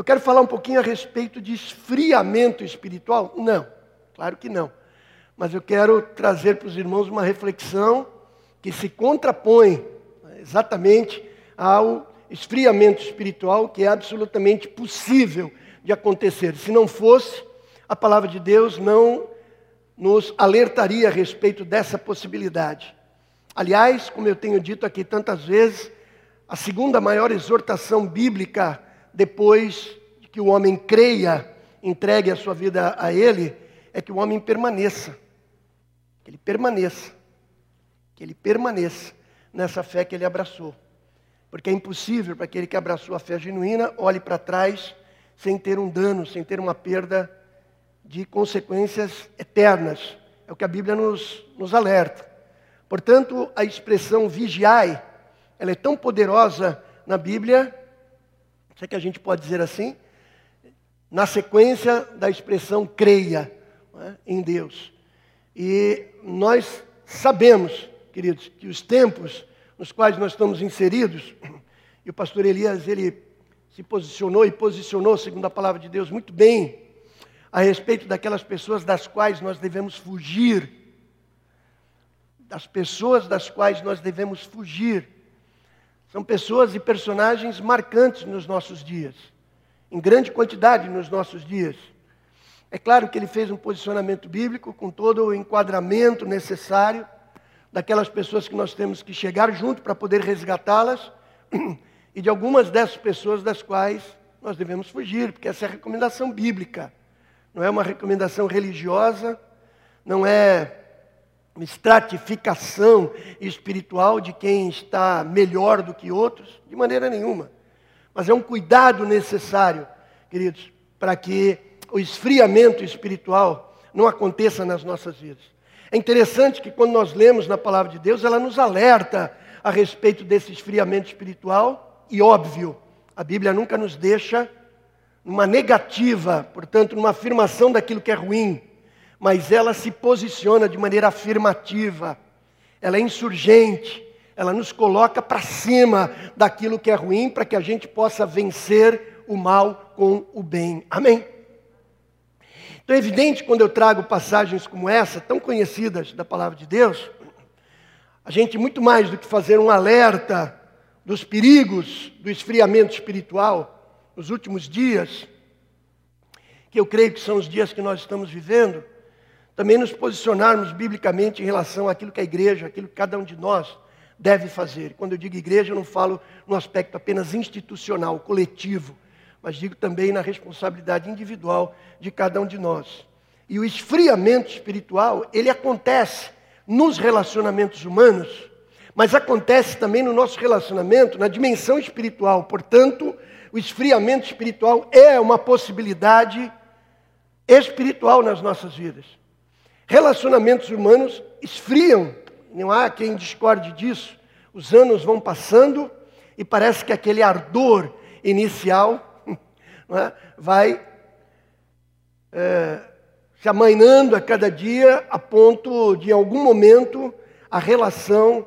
Eu quero falar um pouquinho a respeito de esfriamento espiritual? Não, claro que não. Mas eu quero trazer para os irmãos uma reflexão que se contrapõe exatamente ao esfriamento espiritual que é absolutamente possível de acontecer. Se não fosse, a palavra de Deus não nos alertaria a respeito dessa possibilidade. Aliás, como eu tenho dito aqui tantas vezes, a segunda maior exortação bíblica depois que o homem creia, entregue a sua vida a Ele, é que o homem permaneça. Que ele permaneça. Que ele permaneça nessa fé que ele abraçou. Porque é impossível para aquele que abraçou a fé genuína olhe para trás sem ter um dano, sem ter uma perda de consequências eternas. É o que a Bíblia nos, nos alerta. Portanto, a expressão vigiai, ela é tão poderosa na Bíblia, se é que a gente pode dizer assim, na sequência da expressão creia é, em Deus. E nós sabemos, queridos, que os tempos nos quais nós estamos inseridos, e o pastor Elias, ele se posicionou e posicionou, segundo a palavra de Deus, muito bem, a respeito daquelas pessoas das quais nós devemos fugir. Das pessoas das quais nós devemos fugir. São pessoas e personagens marcantes nos nossos dias, em grande quantidade nos nossos dias. É claro que ele fez um posicionamento bíblico com todo o enquadramento necessário daquelas pessoas que nós temos que chegar junto para poder resgatá-las e de algumas dessas pessoas das quais nós devemos fugir, porque essa é a recomendação bíblica. Não é uma recomendação religiosa, não é estratificação espiritual de quem está melhor do que outros, de maneira nenhuma. Mas é um cuidado necessário, queridos, para que o esfriamento espiritual não aconteça nas nossas vidas. É interessante que quando nós lemos na palavra de Deus, ela nos alerta a respeito desse esfriamento espiritual, e óbvio, a Bíblia nunca nos deixa numa negativa, portanto, numa afirmação daquilo que é ruim, mas ela se posiciona de maneira afirmativa, ela é insurgente, ela nos coloca para cima daquilo que é ruim, para que a gente possa vencer o mal com o bem. Amém? Então é evidente quando eu trago passagens como essa, tão conhecidas da palavra de Deus, a gente muito mais do que fazer um alerta dos perigos do esfriamento espiritual nos últimos dias, que eu creio que são os dias que nós estamos vivendo, também nos posicionarmos biblicamente em relação àquilo que a igreja, aquilo que cada um de nós deve fazer. Quando eu digo igreja, eu não falo no aspecto apenas institucional, coletivo, mas digo também na responsabilidade individual de cada um de nós. E o esfriamento espiritual, ele acontece nos relacionamentos humanos, mas acontece também no nosso relacionamento, na dimensão espiritual. Portanto, o esfriamento espiritual é uma possibilidade espiritual nas nossas vidas. Relacionamentos humanos esfriam, não há quem discorde disso. Os anos vão passando e parece que aquele ardor inicial é? vai é, se amainando a cada dia, a ponto de, em algum momento, a relação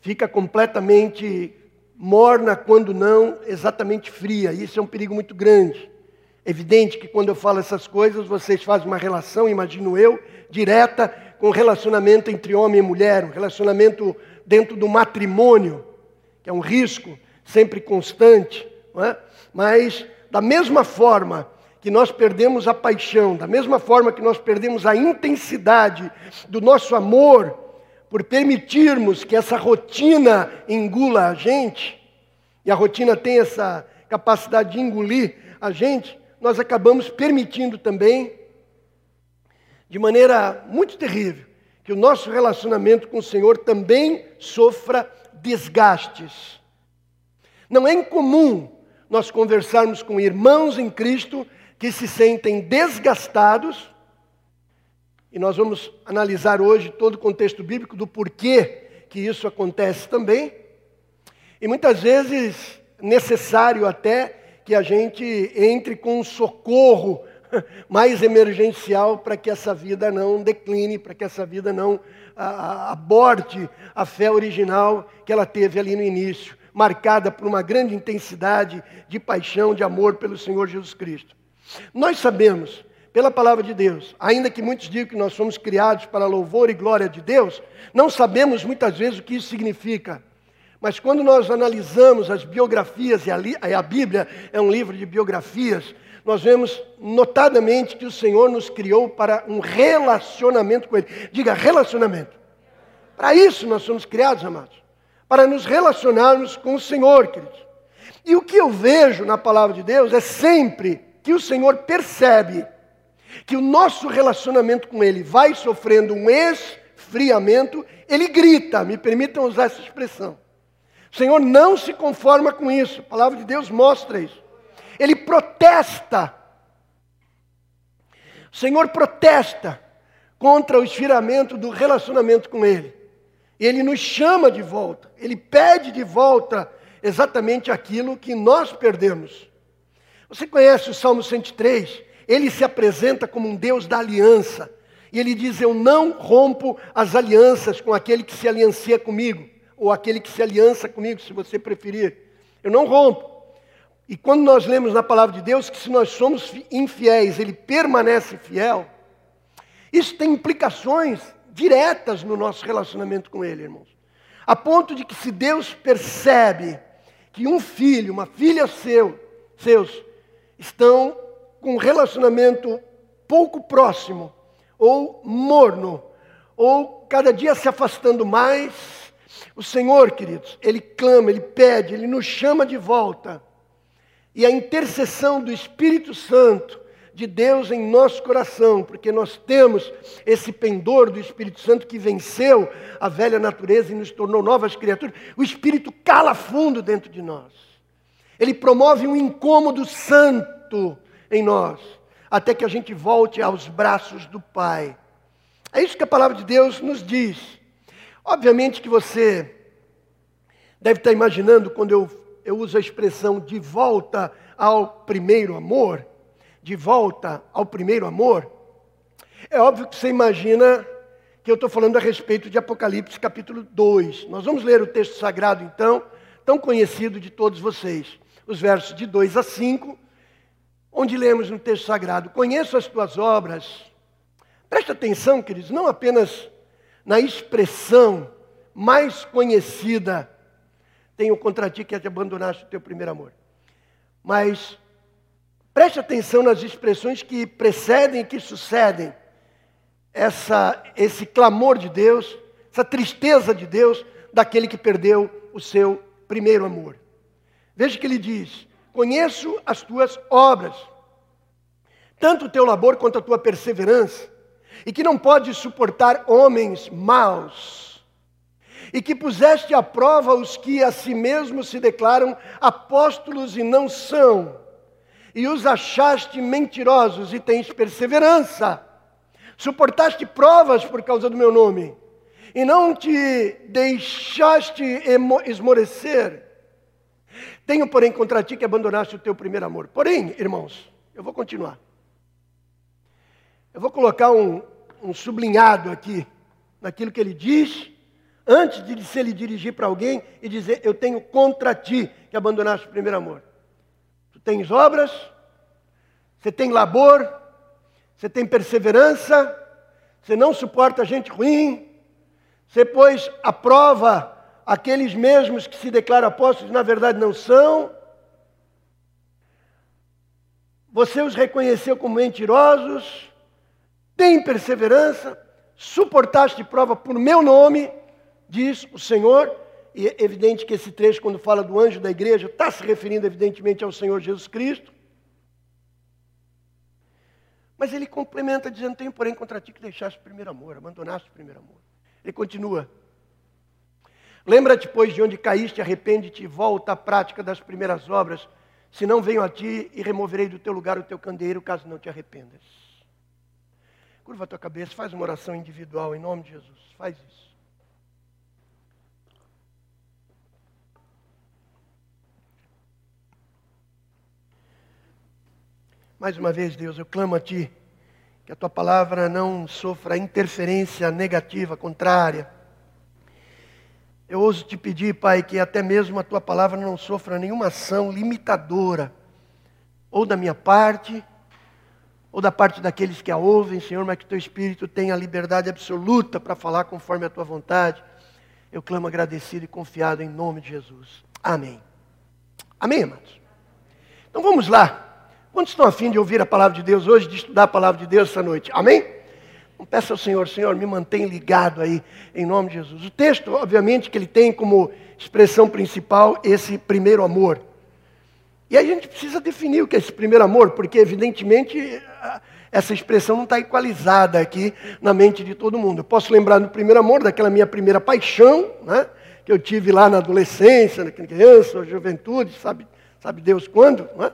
fica completamente morna, quando não exatamente fria. Isso é um perigo muito grande. Evidente que quando eu falo essas coisas, vocês fazem uma relação, imagino eu, direta com o relacionamento entre homem e mulher, um relacionamento dentro do matrimônio, que é um risco sempre constante, é? mas da mesma forma que nós perdemos a paixão, da mesma forma que nós perdemos a intensidade do nosso amor, por permitirmos que essa rotina engula a gente, e a rotina tem essa capacidade de engolir a gente, nós acabamos permitindo também, de maneira muito terrível, que o nosso relacionamento com o Senhor também sofra desgastes. Não é incomum nós conversarmos com irmãos em Cristo que se sentem desgastados, e nós vamos analisar hoje todo o contexto bíblico do porquê que isso acontece também, e muitas vezes necessário até que a gente entre com um socorro mais emergencial para que essa vida não decline, para que essa vida não a, a, aborte a fé original que ela teve ali no início. marcada por uma grande intensidade de paixão, de amor pelo Senhor Jesus Cristo. Nós sabemos, pela palavra de Deus, ainda que muitos digam que nós somos criados para louvor e glória de Deus, não sabemos muitas vezes o que isso significa. Mas quando nós analisamos as biografias, e a, a Bíblia é um livro de biografias, nós vemos notadamente que o Senhor nos criou para um relacionamento com Ele. Diga, relacionamento. Para isso nós somos criados, amados. Para nos relacionarmos com o Senhor, queridos. E o que eu vejo na palavra de Deus é sempre que o Senhor percebe que o nosso relacionamento com Ele vai sofrendo um esfriamento, Ele grita, me permitam usar essa expressão. O Senhor não se conforma com isso, a palavra de Deus mostra isso. Ele protesta. O Senhor protesta contra o esfriamento do relacionamento com Ele. Ele nos chama de volta, Ele pede de volta exatamente aquilo que nós perdemos. Você conhece o Salmo 103? Ele se apresenta como um Deus da aliança. E ele diz: Eu não rompo as alianças com aquele que se aliancia comigo, ou aquele que se aliança comigo, se você preferir. Eu não rompo. E quando nós lemos na palavra de Deus que se nós somos infiéis, ele permanece fiel, isso tem implicações diretas no nosso relacionamento com ele, irmãos. A ponto de que se Deus percebe que um filho, uma filha seu, seus, estão com um relacionamento pouco próximo, ou morno, ou cada dia se afastando mais, o Senhor, queridos, Ele clama, Ele pede, Ele nos chama de volta. E a intercessão do Espírito Santo de Deus em nosso coração, porque nós temos esse pendor do Espírito Santo que venceu a velha natureza e nos tornou novas criaturas. O Espírito cala fundo dentro de nós. Ele promove um incômodo santo em nós, até que a gente volte aos braços do Pai. É isso que a palavra de Deus nos diz. Obviamente que você deve estar imaginando quando eu, eu uso a expressão de volta ao primeiro amor, de volta ao primeiro amor. É óbvio que você imagina que eu estou falando a respeito de Apocalipse capítulo 2. Nós vamos ler o texto sagrado então, tão conhecido de todos vocês os versos de 2 a 5, onde lemos no texto sagrado: Conheço as tuas obras. Preste atenção, queridos, não apenas na expressão mais conhecida, tenho contra ti que é te abandonaste o teu primeiro amor. Mas preste atenção nas expressões que precedem e que sucedem essa, esse clamor de Deus, essa tristeza de Deus daquele que perdeu o seu primeiro amor. Veja que ele diz: Conheço as tuas obras, tanto o teu labor quanto a tua perseverança, e que não podes suportar homens maus, e que puseste à prova os que a si mesmos se declaram apóstolos e não são, e os achaste mentirosos e tens perseverança. Suportaste provas por causa do meu nome, e não te deixaste esmorecer tenho, porém, contra ti que abandonaste o teu primeiro amor. Porém, irmãos, eu vou continuar. Eu vou colocar um, um sublinhado aqui, naquilo que ele diz, antes de se ele dirigir para alguém e dizer: Eu tenho contra ti que abandonaste o primeiro amor. Tu tens obras, você tem labor, você tem perseverança, você não suporta gente ruim, você pôs a prova aqueles mesmos que se declaram apóstolos, na verdade não são. Você os reconheceu como mentirosos, tem perseverança, suportaste prova por meu nome, diz o Senhor. E é evidente que esse trecho, quando fala do anjo da igreja, está se referindo evidentemente ao Senhor Jesus Cristo. Mas ele complementa dizendo: Tenho, porém, contra ti que deixaste o primeiro amor, abandonaste o primeiro amor. Ele continua: Lembra-te, pois, de onde caíste, arrepende-te e volta à prática das primeiras obras, Se não venho a ti e removerei do teu lugar o teu candeeiro, caso não te arrependas. Curva a tua cabeça, faz uma oração individual em nome de Jesus. Faz isso. Mais uma vez, Deus, eu clamo a Ti, que a Tua palavra não sofra interferência negativa, contrária Eu ouso te pedir, Pai, que até mesmo a tua palavra não sofra nenhuma ação limitadora, ou da minha parte, ou da parte daqueles que a ouvem, Senhor, mas que teu Espírito tenha liberdade absoluta para falar conforme a tua vontade. Eu clamo agradecido e confiado em nome de Jesus. Amém. Amém, amados? Então vamos lá. Quantos estão afim de ouvir a palavra de Deus hoje, de estudar a palavra de Deus essa noite? Amém? Então, peça ao Senhor, Senhor, me mantém ligado aí, em nome de Jesus. O texto, obviamente, que ele tem como expressão principal esse primeiro amor. E a gente precisa definir o que é esse primeiro amor, porque, evidentemente, essa expressão não está equalizada aqui na mente de todo mundo. Eu posso lembrar do primeiro amor, daquela minha primeira paixão, né, que eu tive lá na adolescência, na criança, na juventude, sabe, sabe Deus quando, né,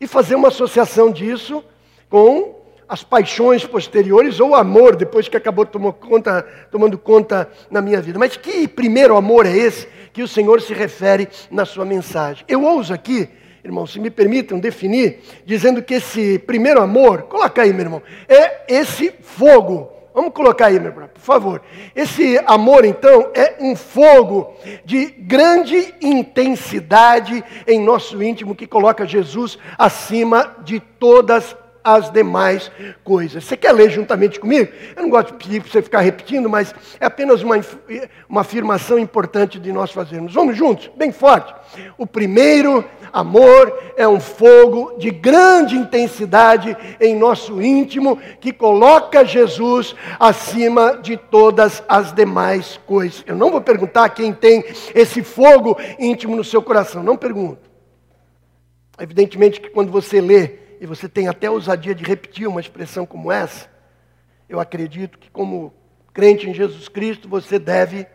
e fazer uma associação disso com as paixões posteriores ou o amor, depois que acabou conta, tomando conta na minha vida. Mas que primeiro amor é esse que o Senhor se refere na sua mensagem? Eu ouso aqui irmãos, se me permitam definir, dizendo que esse primeiro amor, coloca aí, meu irmão, é esse fogo. Vamos colocar aí, meu irmão, por favor. Esse amor, então, é um fogo de grande intensidade em nosso íntimo que coloca Jesus acima de todas as demais coisas. Você quer ler juntamente comigo? Eu não gosto de pedir para você ficar repetindo, mas é apenas uma, uma afirmação importante de nós fazermos. Vamos juntos, bem forte. O primeiro amor é um fogo de grande intensidade em nosso íntimo que coloca Jesus acima de todas as demais coisas. Eu não vou perguntar quem tem esse fogo íntimo no seu coração, não pergunto. Evidentemente que quando você lê e você tem até ousadia de repetir uma expressão como essa, eu acredito que, como crente em Jesus Cristo, você deve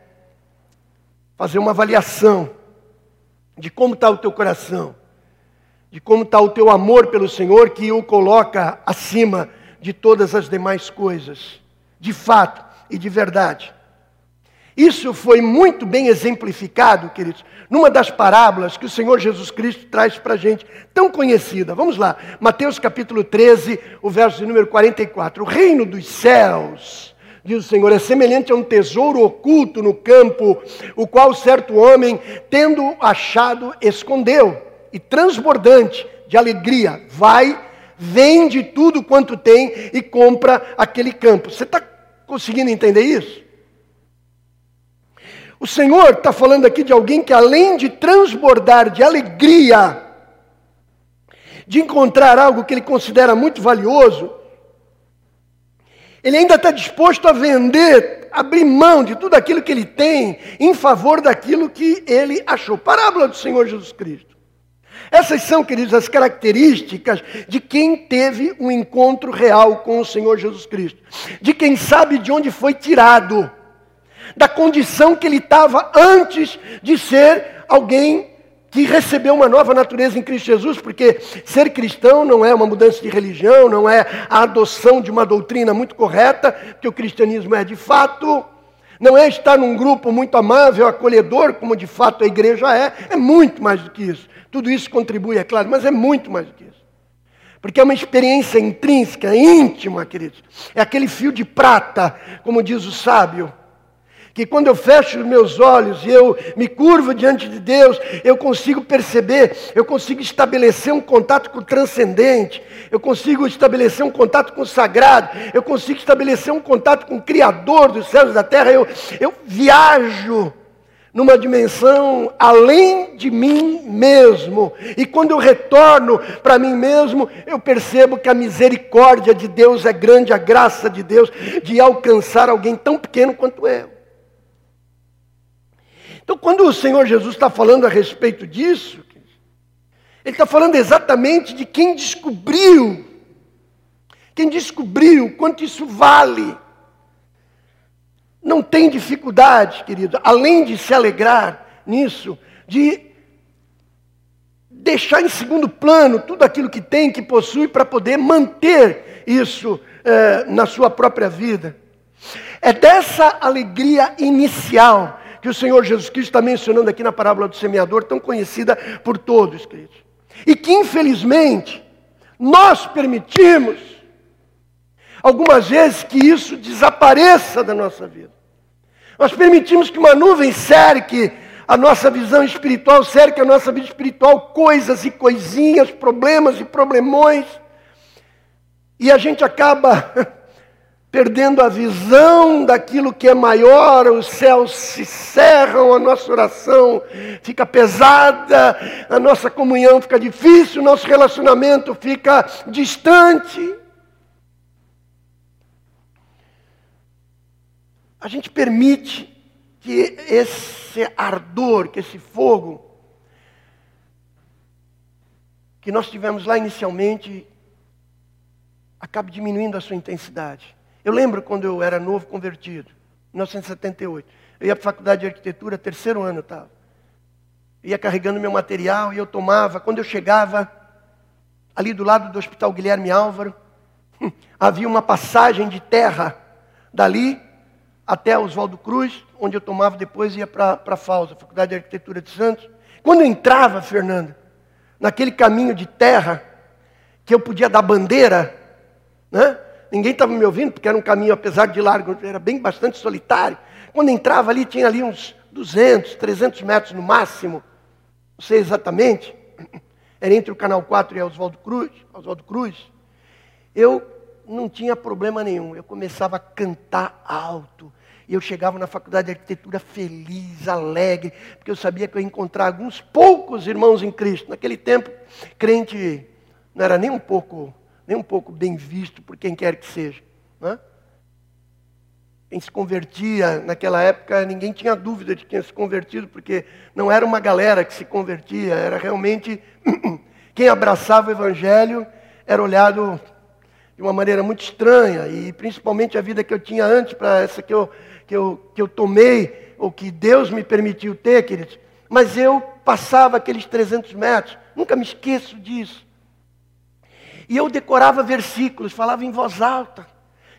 fazer uma avaliação de como está o teu coração, de como está o teu amor pelo Senhor, que o coloca acima de todas as demais coisas, de fato e de verdade. Isso foi muito bem exemplificado, queridos, numa das parábolas que o Senhor Jesus Cristo traz para a gente, tão conhecida. Vamos lá, Mateus capítulo 13, o verso de número 44. O reino dos céus, diz o Senhor, é semelhante a um tesouro oculto no campo, o qual certo homem, tendo achado, escondeu, e transbordante de alegria, vai, vende tudo quanto tem e compra aquele campo. Você está conseguindo entender isso? O Senhor está falando aqui de alguém que, além de transbordar de alegria, de encontrar algo que ele considera muito valioso, ele ainda está disposto a vender, abrir mão de tudo aquilo que ele tem em favor daquilo que ele achou. Parábola do Senhor Jesus Cristo. Essas são, queridos, as características de quem teve um encontro real com o Senhor Jesus Cristo, de quem sabe de onde foi tirado da condição que ele estava antes de ser alguém que recebeu uma nova natureza em Cristo Jesus, porque ser cristão não é uma mudança de religião, não é a adoção de uma doutrina muito correta, porque o cristianismo é de fato, não é estar num grupo muito amável, acolhedor, como de fato a igreja é, é muito mais do que isso. Tudo isso contribui, é claro, mas é muito mais do que isso. Porque é uma experiência intrínseca, íntima, queridos. É aquele fio de prata, como diz o sábio que quando eu fecho os meus olhos e eu me curvo diante de Deus, eu consigo perceber, eu consigo estabelecer um contato com o transcendente, eu consigo estabelecer um contato com o sagrado, eu consigo estabelecer um contato com o Criador dos céus e da terra, eu, eu viajo numa dimensão além de mim mesmo. E quando eu retorno para mim mesmo, eu percebo que a misericórdia de Deus é grande, a graça de Deus de alcançar alguém tão pequeno quanto eu. Então, quando o Senhor Jesus está falando a respeito disso, Ele está falando exatamente de quem descobriu, quem descobriu quanto isso vale. Não tem dificuldade, querido, além de se alegrar nisso, de deixar em segundo plano tudo aquilo que tem, que possui, para poder manter isso eh, na sua própria vida. É dessa alegria inicial que o Senhor Jesus Cristo está mencionando aqui na parábola do semeador, tão conhecida por todos, queridos. E que, infelizmente, nós permitimos, algumas vezes, que isso desapareça da nossa vida. Nós permitimos que uma nuvem cerque a nossa visão espiritual, cerque a nossa vida espiritual, coisas e coisinhas, problemas e problemões. E a gente acaba perdendo a visão daquilo que é maior, os céus se cerram, a nossa oração fica pesada, a nossa comunhão fica difícil, o nosso relacionamento fica distante. A gente permite que esse ardor, que esse fogo que nós tivemos lá inicialmente acabe diminuindo a sua intensidade. Eu lembro quando eu era novo convertido, em 1978. Eu ia para a faculdade de arquitetura, terceiro ano eu estava. Ia carregando meu material e eu tomava. Quando eu chegava, ali do lado do Hospital Guilherme Álvaro, havia uma passagem de terra dali até Oswaldo Cruz, onde eu tomava depois ia para a FAUSA, Faculdade de Arquitetura de Santos. Quando eu entrava, Fernando, naquele caminho de terra, que eu podia dar bandeira, né? Ninguém estava me ouvindo, porque era um caminho, apesar de largo, era bem bastante solitário. Quando entrava ali, tinha ali uns 200, 300 metros no máximo. Não sei exatamente. Era entre o Canal 4 e Oswaldo Cruz. Oswaldo Cruz. Eu não tinha problema nenhum. Eu começava a cantar alto. E eu chegava na faculdade de arquitetura feliz, alegre, porque eu sabia que eu ia encontrar alguns poucos irmãos em Cristo. Naquele tempo, crente não era nem um pouco nem um pouco bem visto por quem quer que seja. Né? Quem se convertia naquela época, ninguém tinha dúvida de quem se convertido, porque não era uma galera que se convertia, era realmente quem abraçava o Evangelho era olhado de uma maneira muito estranha, e principalmente a vida que eu tinha antes, para essa que eu, que, eu, que eu tomei, ou que Deus me permitiu ter, queridos. Mas eu passava aqueles 300 metros, nunca me esqueço disso. E eu decorava versículos, falava em voz alta.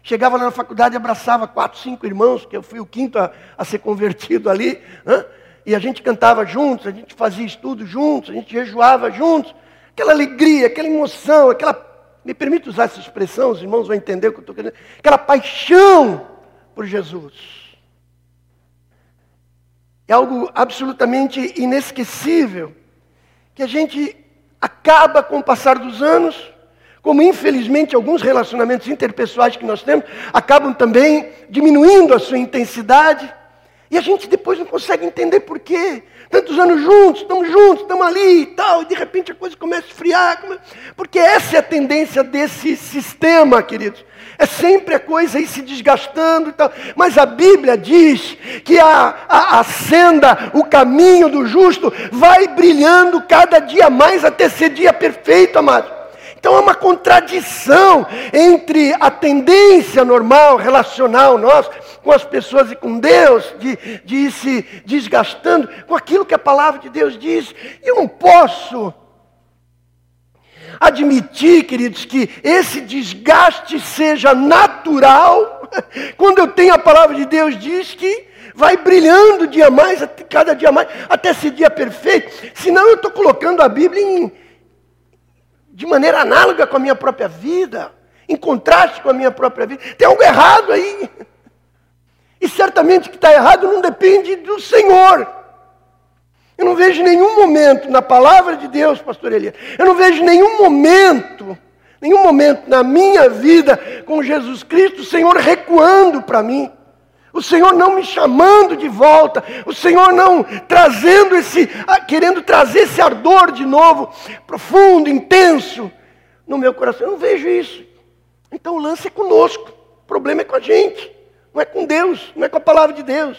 Chegava lá na faculdade, abraçava quatro, cinco irmãos, que eu fui o quinto a, a ser convertido ali. Né? E a gente cantava juntos, a gente fazia estudo juntos, a gente jejuava juntos. Aquela alegria, aquela emoção, aquela. Me permite usar essa expressão, os irmãos vão entender o que eu estou querendo. Aquela paixão por Jesus. É algo absolutamente inesquecível, que a gente acaba com o passar dos anos como infelizmente alguns relacionamentos interpessoais que nós temos acabam também diminuindo a sua intensidade. E a gente depois não consegue entender por quê. Tantos anos juntos, estamos juntos, estamos ali e tal, e de repente a coisa começa a esfriar. Porque essa é a tendência desse sistema, queridos. É sempre a coisa ir se desgastando e tal. Mas a Bíblia diz que a, a, a senda, o caminho do justo, vai brilhando cada dia mais até ser dia perfeito, amado. Então há uma contradição entre a tendência normal, relacional nossa, com as pessoas e com Deus, de, de ir se desgastando, com aquilo que a palavra de Deus diz. Eu não posso admitir, queridos, que esse desgaste seja natural, quando eu tenho a palavra de Deus diz que vai brilhando dia mais, cada dia mais, até esse dia perfeito. Senão eu estou colocando a Bíblia em de maneira análoga com a minha própria vida, em contraste com a minha própria vida. Tem algo errado aí. E certamente que está errado não depende do Senhor. Eu não vejo nenhum momento na palavra de Deus, pastor Elias, eu não vejo nenhum momento, nenhum momento na minha vida com Jesus Cristo, o Senhor recuando para mim. O Senhor não me chamando de volta, o Senhor não trazendo esse, ah, querendo trazer esse ardor de novo, profundo, intenso, no meu coração. Eu não vejo isso. Então o lance é conosco, o problema é com a gente, não é com Deus, não é com a palavra de Deus.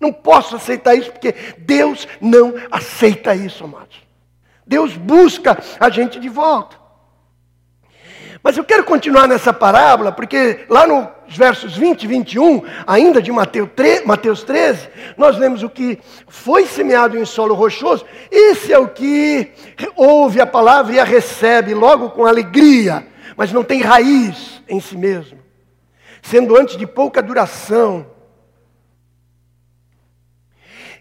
Não posso aceitar isso porque Deus não aceita isso, amados. Deus busca a gente de volta. Mas eu quero continuar nessa parábola, porque lá nos versos 20 e 21, ainda de Mateus 13, nós lemos o que foi semeado em solo rochoso. Esse é o que ouve a palavra e a recebe logo com alegria, mas não tem raiz em si mesmo, sendo antes de pouca duração.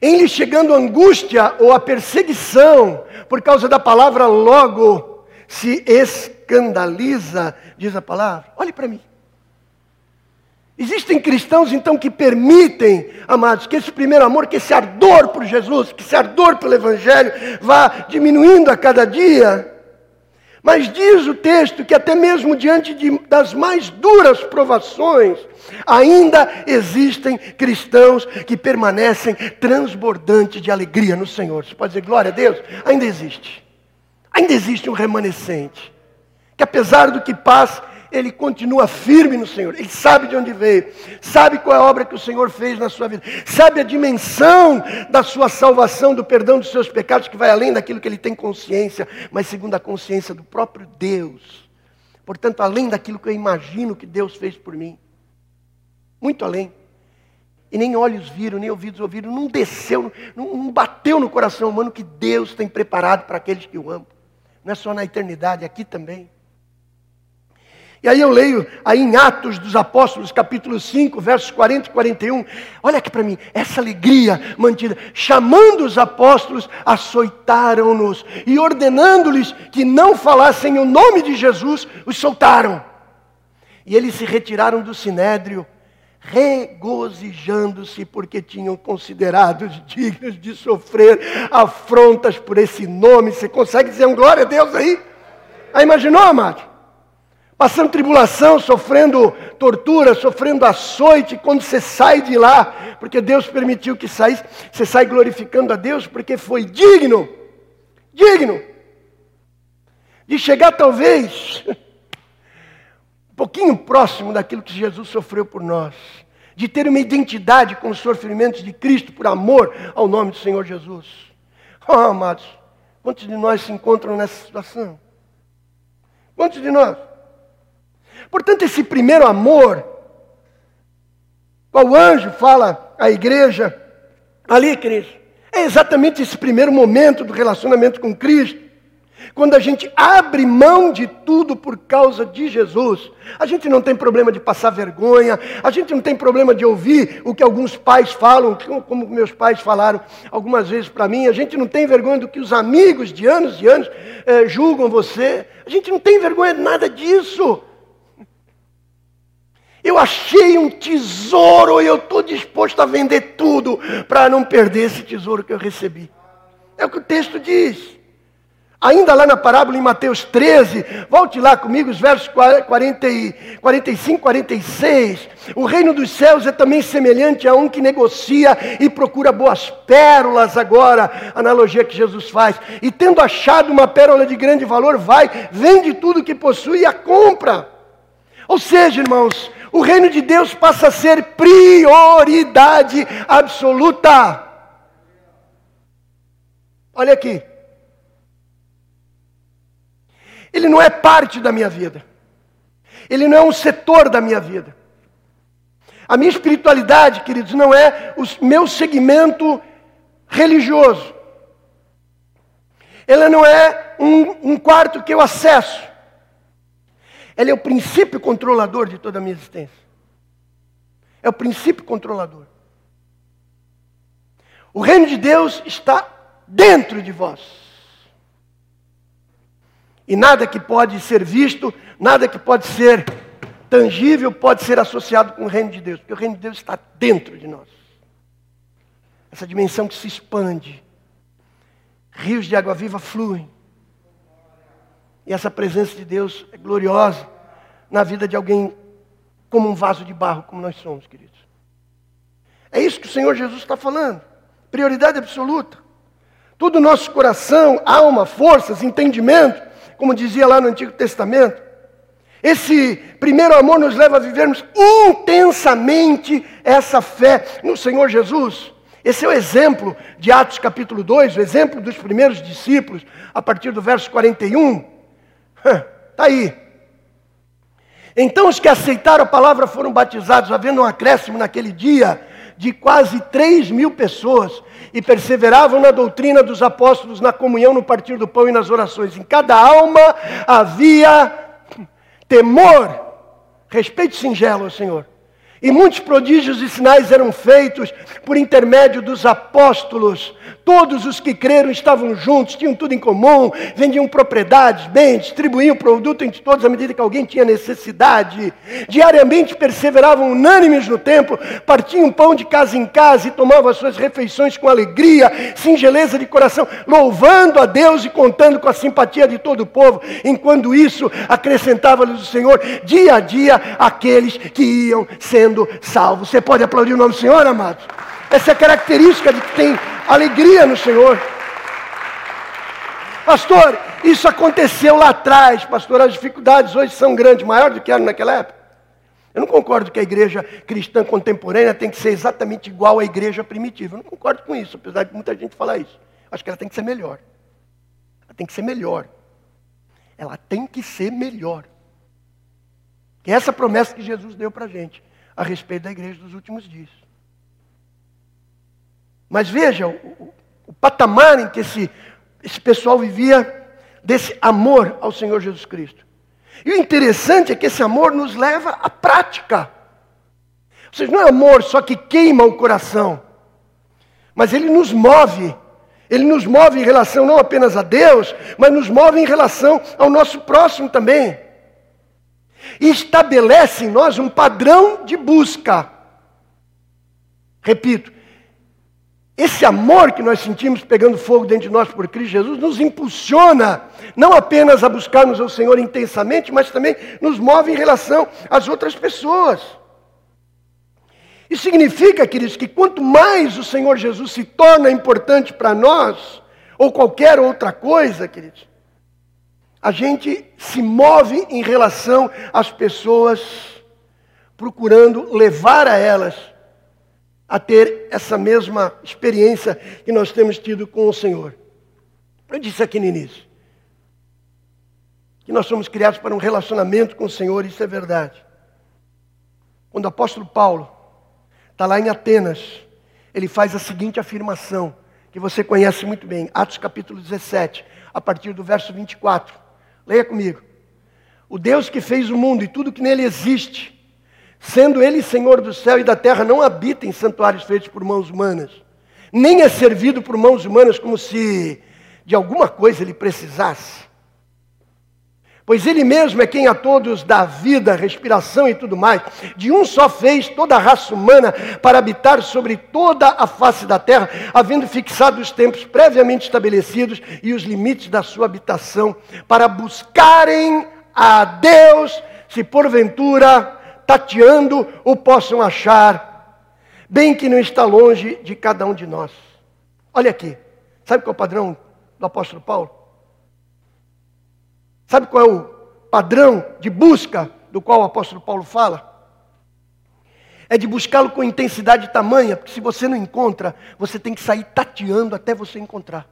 Em lhe chegando angústia ou a perseguição, por causa da palavra logo, se escandaliza, diz a palavra. Olhe para mim. Existem cristãos, então, que permitem, amados, que esse primeiro amor, que esse ardor por Jesus, que esse ardor pelo Evangelho vá diminuindo a cada dia. Mas diz o texto que até mesmo diante de, das mais duras provações, ainda existem cristãos que permanecem transbordantes de alegria no Senhor. Você pode dizer glória a Deus? Ainda existe. Ainda existe um remanescente. Que apesar do que passa, ele continua firme no Senhor. Ele sabe de onde veio, sabe qual é a obra que o Senhor fez na sua vida, sabe a dimensão da sua salvação, do perdão dos seus pecados, que vai além daquilo que ele tem consciência, mas segundo a consciência do próprio Deus. Portanto, além daquilo que eu imagino que Deus fez por mim. Muito além. E nem olhos viram, nem ouvidos ouviram, não desceu, não, bateu no coração humano que Deus tem preparado para aqueles que o amam. Não é só na eternidade, aqui também. E aí eu leio aí em Atos dos Apóstolos, capítulo 5, versos 40 e 41. Olha aqui para mim, essa alegria mantida. Chamando os apóstolos, açoitaram-nos e ordenando-lhes que não falassem o nome de Jesus, os soltaram. E eles se retiraram do sinédrio, regozijando-se porque tinham considerado dignos de sofrer afrontas por esse nome. Você consegue dizer um glória a Deus aí? Aí imaginou, amado? Passando tribulação, sofrendo tortura, sofrendo açoite, quando você sai de lá, porque Deus permitiu que saísse, você sai glorificando a Deus, porque foi digno, digno, de chegar talvez um pouquinho próximo daquilo que Jesus sofreu por nós, de ter uma identidade com os sofrimentos de Cristo por amor ao nome do Senhor Jesus. Oh, amados, quantos de nós se encontram nessa situação? Quantos de nós? Portanto, esse primeiro amor, qual anjo fala à igreja, ali, Cristo, é exatamente esse primeiro momento do relacionamento com Cristo. Quando a gente abre mão de tudo por causa de Jesus, a gente não tem problema de passar vergonha, a gente não tem problema de ouvir o que alguns pais falam, como meus pais falaram algumas vezes para mim, a gente não tem vergonha do que os amigos de anos e anos eh, julgam você, a gente não tem vergonha de nada disso. Eu achei um tesouro e eu estou disposto a vender tudo para não perder esse tesouro que eu recebi. É o que o texto diz. Ainda lá na parábola em Mateus 13, volte lá comigo, os versos 40 e, 45, 46. O reino dos céus é também semelhante a um que negocia e procura boas pérolas, agora, analogia que Jesus faz. E tendo achado uma pérola de grande valor, vai, vende tudo que possui e a compra. Ou seja, irmãos, o reino de Deus passa a ser prioridade absoluta. Olha aqui. Ele não é parte da minha vida. Ele não é um setor da minha vida. A minha espiritualidade, queridos, não é o meu segmento religioso. Ela não é um, um quarto que eu acesso. Ela é o princípio controlador de toda a minha existência. É o princípio controlador. O reino de Deus está dentro de vós. E nada que pode ser visto, nada que pode ser tangível pode ser associado com o reino de Deus, porque o reino de Deus está dentro de nós. Essa dimensão que se expande. Rios de água viva fluem. E essa presença de Deus é gloriosa na vida de alguém como um vaso de barro, como nós somos, queridos. É isso que o Senhor Jesus está falando. Prioridade absoluta. Todo o nosso coração, alma, forças, entendimento, como dizia lá no Antigo Testamento. Esse primeiro amor nos leva a vivermos intensamente essa fé no Senhor Jesus. Esse é o exemplo de Atos capítulo 2, o exemplo dos primeiros discípulos, a partir do verso 41. Está aí. Então os que aceitaram a palavra foram batizados, havendo um acréscimo naquele dia de quase 3 mil pessoas, e perseveravam na doutrina dos apóstolos, na comunhão, no partir do pão e nas orações. Em cada alma havia temor, respeito singelo ao Senhor. E muitos prodígios e sinais eram feitos por intermédio dos apóstolos. Todos os que creram estavam juntos, tinham tudo em comum, vendiam propriedades, bens, distribuíam produto entre todos à medida que alguém tinha necessidade. Diariamente perseveravam unânimes no templo, partiam pão de casa em casa e tomavam as suas refeições com alegria, singeleza de coração, louvando a Deus e contando com a simpatia de todo o povo. Enquanto isso, acrescentava-lhes o Senhor dia a dia aqueles que iam sendo salvos. Você pode aplaudir o nome do Senhor, amados? Essa é a característica de que tem alegria no Senhor. Pastor, isso aconteceu lá atrás, pastor. As dificuldades hoje são grandes, maiores do que eram naquela época. Eu não concordo que a igreja cristã contemporânea tem que ser exatamente igual à igreja primitiva. Eu não concordo com isso, apesar de muita gente falar isso. Acho que ela tem que ser melhor. Ela tem que ser melhor. Ela tem que ser melhor. Que é essa promessa que Jesus deu para a gente a respeito da igreja dos últimos dias. Mas veja o, o, patamar em que esse, esse pessoal vivia desse amor ao Senhor Jesus Cristo. E o interessante é que esse amor nos leva à prática. Ou seja, não é amor só que queima o coração, mas ele nos move. Ele nos move em relação não apenas a Deus, mas nos move em relação ao nosso próximo também. Estabelece em nós um padrão de busca. Repito, esse amor que nós sentimos pegando fogo dentro de nós por Cristo Jesus nos impulsiona não apenas a buscarmos o Senhor intensamente, mas também nos move em relação às outras pessoas. Isso significa, queridos, que quanto mais o Senhor Jesus se torna importante para nós, ou qualquer outra coisa, queridos, a gente se move em relação às pessoas, procurando levar a elas a ter essa mesma experiência que nós temos tido com o Senhor. Eu disse aqui no início que nós somos criados para um relacionamento com o Senhor, isso é verdade. Quando o apóstolo Paulo está lá em Atenas, ele faz a seguinte afirmação, que você conhece muito bem, Atos capítulo 17, a partir do verso 24. Leia comigo. O Deus que fez o mundo e tudo que nele existe, Sendo ele Senhor do céu e da terra, não habita em santuários feitos por mãos humanas, nem é servido por mãos humanas como se de alguma coisa ele precisasse. Pois ele mesmo é quem a todos dá vida, respiração e tudo mais. De um só fez toda a raça humana para habitar sobre toda a face da terra, havendo fixado os tempos previamente estabelecidos e os limites da sua habitação, para buscarem a Deus, se porventura tateando o possam achar, bem que não está longe de cada um de nós. Olha aqui, sabe qual é o padrão do apóstolo Paulo? Sabe qual é o padrão de busca do qual o apóstolo Paulo fala? É de buscá-lo com intensidade tamanha, porque se você não encontra, você tem que sair tateando até você encontrar.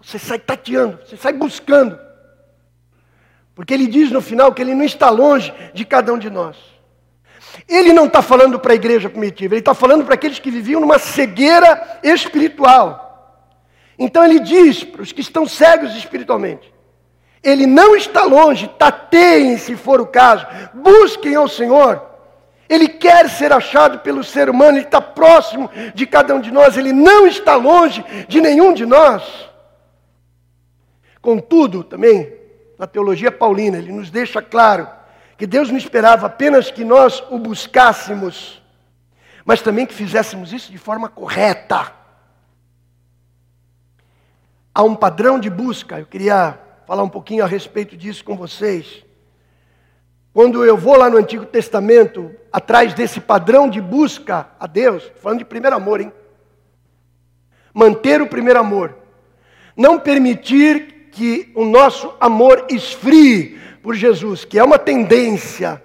Você sai tateando, você sai buscando. Porque ele diz no final que ele não está longe de cada um de nós. Ele não está falando para a igreja primitiva, ele está falando para aqueles que viviam numa cegueira espiritual. Então ele diz para os que estão cegos espiritualmente: Ele não está longe, tateiem se for o caso, busquem ao Senhor. Ele quer ser achado pelo ser humano, ele está próximo de cada um de nós, ele não está longe de nenhum de nós. Contudo, também, na teologia paulina, ele nos deixa claro que Deus não esperava apenas que nós o buscássemos, mas também que fizéssemos isso de forma correta. Há um padrão de busca, eu queria falar um pouquinho a respeito disso com vocês. Quando eu vou lá no Antigo Testamento, atrás desse padrão de busca a Deus, falando de primeiro amor, hein? Manter o primeiro amor. Não permitir que o nosso amor esfrie por Jesus, que é uma tendência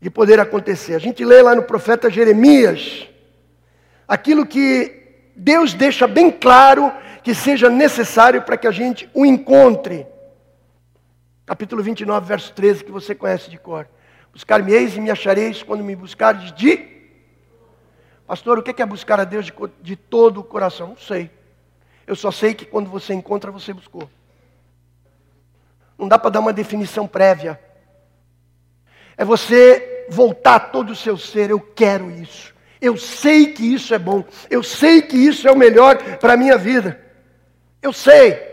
de poder acontecer. A gente lê lá no profeta Jeremias aquilo que Deus deixa bem claro que seja necessário para que a gente o encontre. Capítulo 29, verso 13, que você conhece de cor. Buscar-me-eis e me achareis quando me buscardes de. Pastor, o que é buscar a Deus de, de todo o coração? Não sei. Eu só sei que quando você encontra, você buscou. Não dá para dar uma definição prévia. é você voltar todo o seu ser. Eu quero isso. Eu sei que isso é bom. Eu sei que isso é o melhor para a minha vida. Eu sei.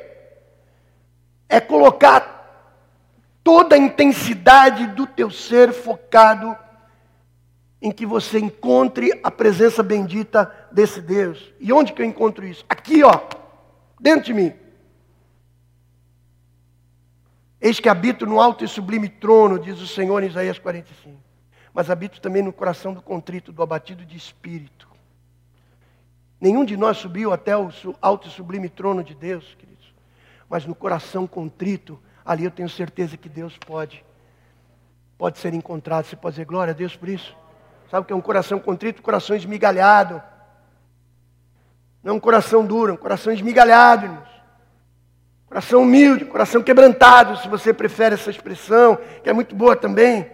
É colocar toda a intensidade do teu ser focado em que você encontre a presença bendita desse Deus. E onde que eu encontro isso? Aqui, ó, dentro de mim. Eis que habito no alto e sublime trono, diz o Senhor em Isaías 45. Mas habito também no coração do contrito, do abatido de espírito. Nenhum de nós subiu até o alto e sublime trono de Deus, queridos. Mas no coração contrito, ali eu tenho certeza que Deus pode, pode ser encontrado. Você pode dizer glória a Deus por isso? Sabe o que é um coração contrito? Coração esmigalhado. Não é um coração duro, é um coração esmigalhado, irmãos. Coração humilde, coração quebrantado, se você prefere essa expressão, que é muito boa também.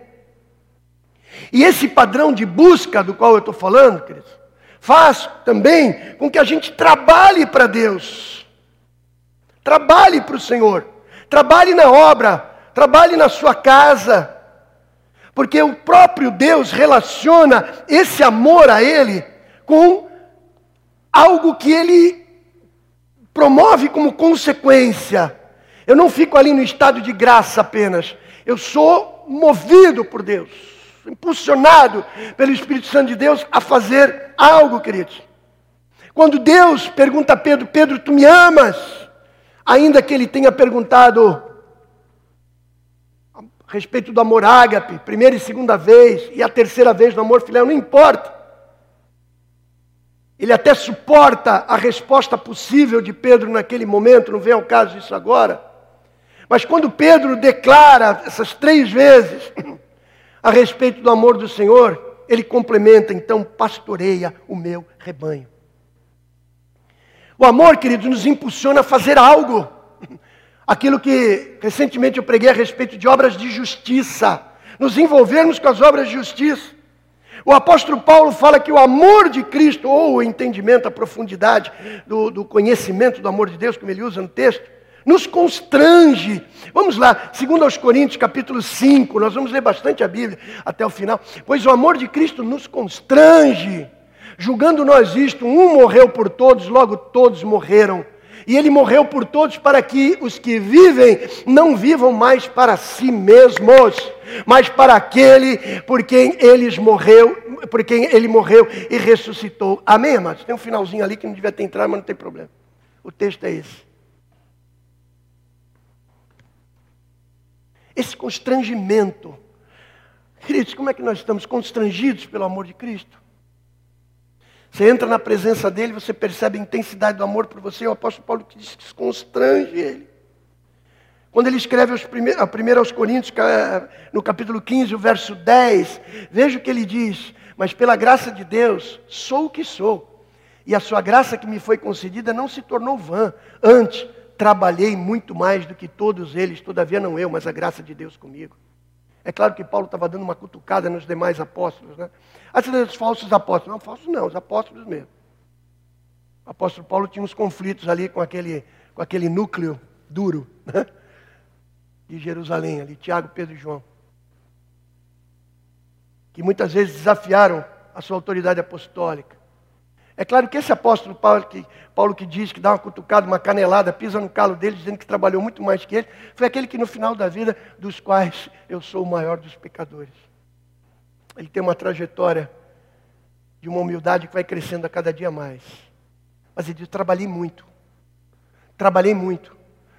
E esse padrão de busca do qual eu estou falando, queridos, faz também com que a gente trabalhe para Deus. Trabalhe para o Senhor. Trabalhe na obra. Trabalhe na sua casa. Porque o próprio Deus relaciona esse amor a Ele com algo que Ele promove como consequência. Eu não fico ali no estado de graça apenas. Eu sou movido por Deus, impulsionado pelo Espírito Santo de Deus a fazer algo, queridos. Quando Deus pergunta a Pedro: Pedro, tu me amas? Ainda que ele tenha perguntado a respeito do amor ágape, primeira e segunda vez, e a terceira vez do amor filéu, não importa. Ele até suporta a resposta possível de Pedro naquele momento, não vem ao caso isso agora. Mas quando Pedro declara essas três vezes a respeito do amor do Senhor, ele complementa, então, pastoreia o meu rebanho. O amor, queridos, nos impulsiona a fazer algo. Aquilo que recentemente eu preguei a respeito de obras de justiça. Nos envolvermos com as obras de justiça. O apóstolo Paulo fala que o amor de Cristo, ou o entendimento, a profundidade do, do conhecimento do amor de Deus, como ele usa no texto, nos constrange. Vamos lá, segundo aos Coríntios, capítulo 5, nós vamos ler bastante a Bíblia até o final. Pois o amor de Cristo nos constrange, julgando nós isto, um morreu por todos, logo todos morreram. E ele morreu por todos para que os que vivem não vivam mais para si mesmos, mas para aquele por quem eles morreu, por quem ele morreu e ressuscitou. Amém, amados? Tem um finalzinho ali que não devia ter entrado, mas não tem problema. O texto é esse. Esse constrangimento. Queridos, como é que nós estamos constrangidos pelo amor de Cristo? Você entra na presença dele, você percebe a intensidade do amor por você. O apóstolo Paulo diz que constrange ele. Quando ele escreve a primeira aos Coríntios, no capítulo 15, o verso 10, veja o que ele diz: Mas pela graça de Deus, sou o que sou, e a sua graça que me foi concedida não se tornou vã. Antes, trabalhei muito mais do que todos eles, todavia não eu, mas a graça de Deus comigo. É claro que Paulo estava dando uma cutucada nos demais apóstolos, né? As os falsos apóstolos. Não, falsos não, os apóstolos mesmo. O apóstolo Paulo tinha uns conflitos ali com aquele, com aquele núcleo duro né? de Jerusalém, ali, Tiago, Pedro e João. Que muitas vezes desafiaram a sua autoridade apostólica. É claro que esse apóstolo Paulo que, Paulo que diz que dá uma cutucada, uma canelada, pisa no calo dele, dizendo que trabalhou muito mais que ele, foi aquele que no final da vida, dos quais eu sou o maior dos pecadores. Ele tem uma trajetória de uma humildade que vai crescendo a cada dia mais. Mas ele diz: trabalhei muito. Trabalhei muito.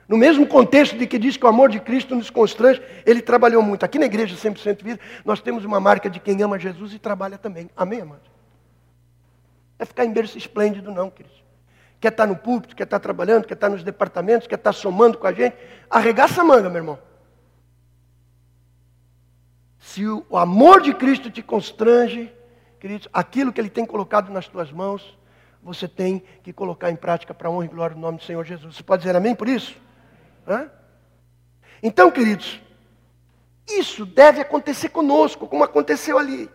No mesmo contexto de que diz que o amor de Cristo nos constrange, ele trabalhou muito. Aqui na igreja 100% Vida, nós temos uma marca de quem ama Jesus e trabalha também. Amém, amados? É ficar em berço esplêndido, não, queridos. Quer estar no púlpito, quer estar trabalhando, quer estar nos departamentos, quer estar somando com a gente, arregaça a manga, meu irmão. Se o amor de Cristo te constrange, queridos, aquilo que Ele tem colocado nas tuas mãos, você tem que colocar em prática para honra e glória do nome do Senhor Jesus. Você pode dizer amém por isso? Hã? Então, queridos, isso deve acontecer conosco, como aconteceu ali.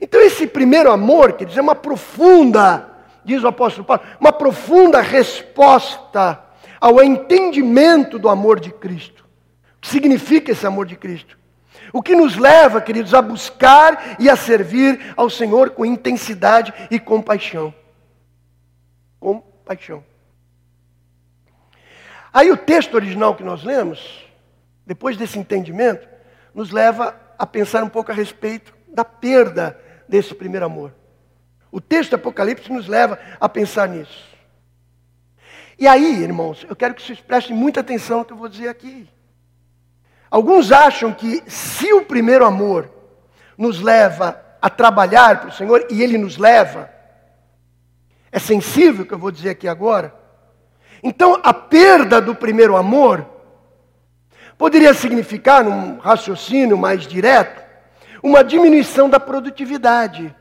Então, esse primeiro amor, quer dizer, uma profunda, diz o apóstolo Paulo, uma profunda resposta ao entendimento do amor de Cristo. O que significa esse amor de Cristo? O que nos leva, queridos, a buscar e a servir ao Senhor com intensidade e compaixão. Compaixão. Aí o texto original que nós lemos, depois desse entendimento, nos leva a pensar um pouco a respeito da perda desse primeiro amor. O texto do Apocalipse nos leva a pensar nisso. E aí, irmãos, eu quero que vocês prestem muita atenção no que eu vou dizer aqui. Alguns acham que se o primeiro amor nos leva a trabalhar para o Senhor, e Ele nos leva, é sensível o que eu vou dizer aqui agora, então a perda do primeiro amor poderia significar, num raciocínio mais direto, uma diminuição da produtividade.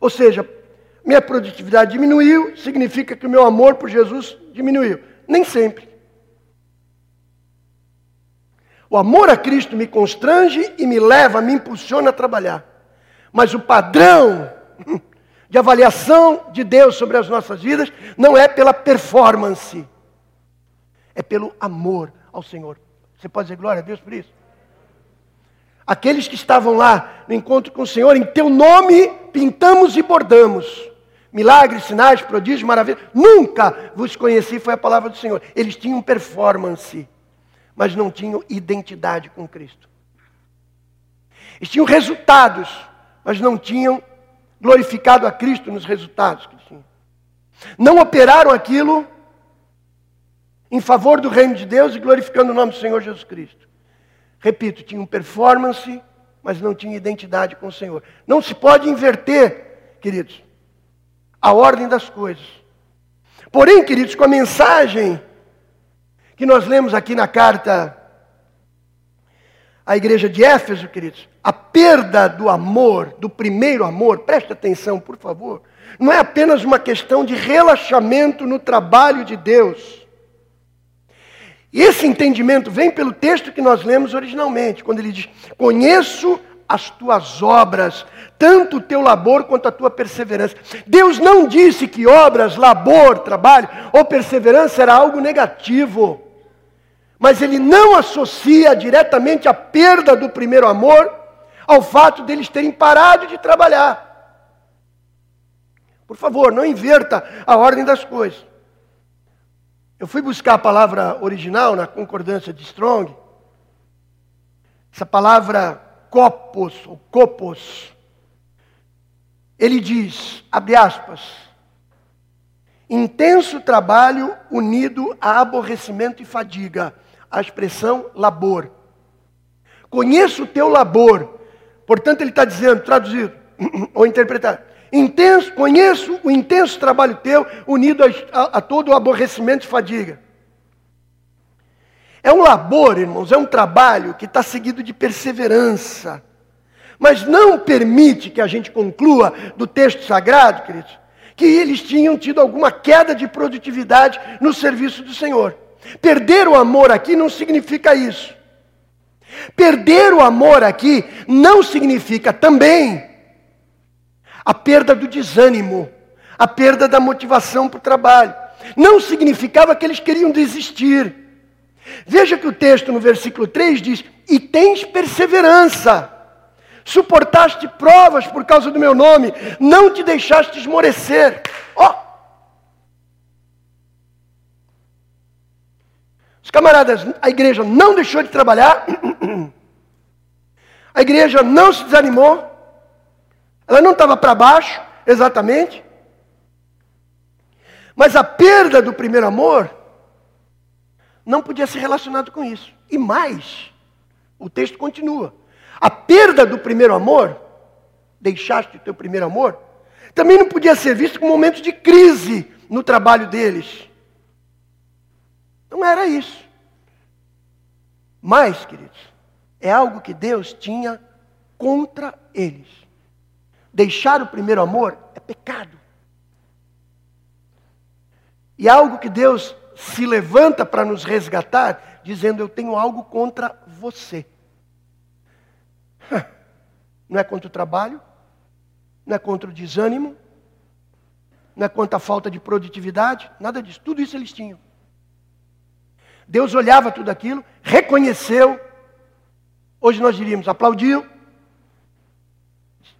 Ou seja, minha produtividade diminuiu, significa que o meu amor por Jesus diminuiu. Nem sempre. O amor a Cristo me constrange e me leva, me impulsiona a trabalhar. Mas o padrão de avaliação de Deus sobre as nossas vidas não é pela performance, é pelo amor ao Senhor. Você pode dizer glória a Deus por isso? Aqueles que estavam lá no encontro com o Senhor, em teu nome pintamos e bordamos. Milagres, sinais, prodígios, maravilhas. Nunca vos conheci, foi a palavra do Senhor. Eles tinham performance, mas não tinham identidade com Cristo. Eles tinham resultados, mas não tinham glorificado a Cristo nos resultados que tinham. Não operaram aquilo em favor do reino de Deus e glorificando o nome do Senhor Jesus Cristo. Repito, tinham performance, mas não tinha identidade com o Senhor. Não se pode inverter, queridos a ordem das coisas. Porém, queridos, com a mensagem que nós lemos aqui na carta à igreja de Éfeso, queridos, a perda do amor, do primeiro amor, preste atenção, por favor, não é apenas uma questão de relaxamento no trabalho de Deus. E esse entendimento vem pelo texto que nós lemos originalmente, quando ele diz: Conheço as tuas obras, tanto o teu labor quanto a tua perseverança. Deus não disse que obras, labor, trabalho ou perseverança era algo negativo. Mas ele não associa diretamente a perda do primeiro amor ao fato deles terem parado de trabalhar. Por favor, não inverta a ordem das coisas. Eu fui buscar a palavra original na concordância de Strong. Essa palavra copos, ou copos, ele diz, abre aspas, intenso trabalho unido a aborrecimento e fadiga, a expressão labor. Conheço o teu labor, portanto ele está dizendo, traduzido, ou interpretado, intenso, conheço o intenso trabalho teu unido a, a, a todo o aborrecimento e fadiga. É um labor, irmãos, é um trabalho que está seguido de perseverança. Mas não permite que a gente conclua do texto sagrado, queridos, que eles tinham tido alguma queda de produtividade no serviço do Senhor. Perder o amor aqui não significa isso. Perder o amor aqui não significa também a perda do desânimo, a perda da motivação para o trabalho. Não significava que eles queriam desistir. Veja que o texto no versículo 3 diz: E tens perseverança, suportaste provas por causa do meu nome, não te deixaste esmorecer. Ó! Oh. Os camaradas, a igreja não deixou de trabalhar, a igreja não se desanimou, ela não estava para baixo, exatamente, mas a perda do primeiro amor não podia ser relacionado com isso. E mais, o texto continua. A perda do primeiro amor, deixaste o teu primeiro amor, também não podia ser visto como momentos de crise no trabalho deles. Não era isso. Mas, queridos, é algo que Deus tinha contra eles. Deixar o primeiro amor é pecado. E algo que Deus se levanta para nos resgatar, dizendo: Eu tenho algo contra você. Não é contra o trabalho, não é contra o desânimo, não é contra a falta de produtividade, nada disso. Tudo isso eles tinham. Deus olhava tudo aquilo, reconheceu Hoje nós diríamos, aplaudiu,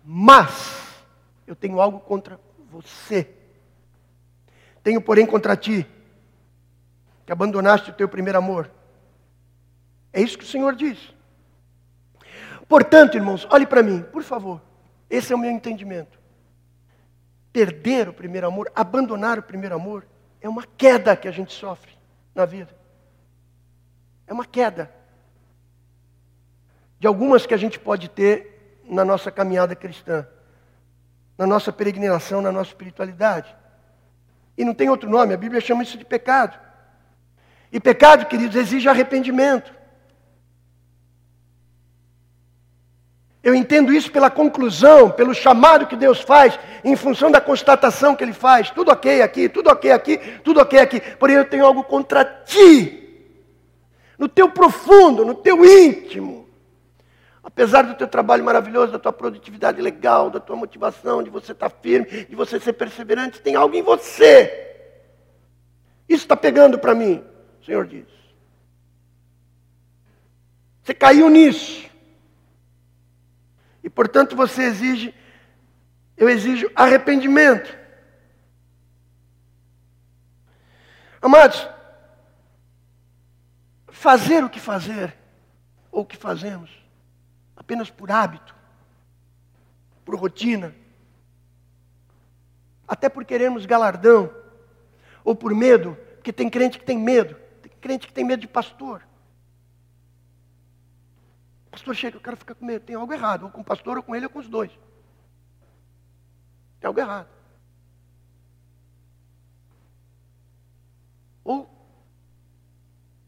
mas eu tenho algo contra você. Tenho, porém, contra ti, que abandonaste o teu primeiro amor. É isso que o Senhor diz. Portanto, irmãos, olhe para mim, por favor. Esse é o meu entendimento. Perder o primeiro amor, abandonar o primeiro amor, é uma queda que a gente sofre na vida. É uma queda. De algumas que a gente pode ter na nossa caminhada cristã, na nossa peregrinação, na nossa espiritualidade. E não tem outro nome, a Bíblia chama isso de pecado. E pecado, queridos, exige arrependimento. Eu entendo isso pela conclusão, pelo chamado que Deus faz, em função da constatação que Ele faz. Tudo ok aqui, tudo ok aqui, tudo ok aqui. Porém, eu tenho algo contra ti. No teu profundo, no teu íntimo. Apesar do teu trabalho maravilhoso, da tua produtividade legal, da tua motivação, de você estar firme, de você ser perseverante, tem algo em você. Isso está pegando para mim, o Senhor diz. Você caiu nisso. E portanto você exige, eu exijo arrependimento. Amados, fazer o que fazer, ou o que fazemos, apenas por hábito, por rotina, até por queremos galardão, ou por medo, porque tem crente que tem medo, tem crente que tem medo de pastor pastor chega, eu quero ficar com medo. Tem algo errado, ou com o pastor, ou com ele, ou com os dois. Tem algo errado. Ou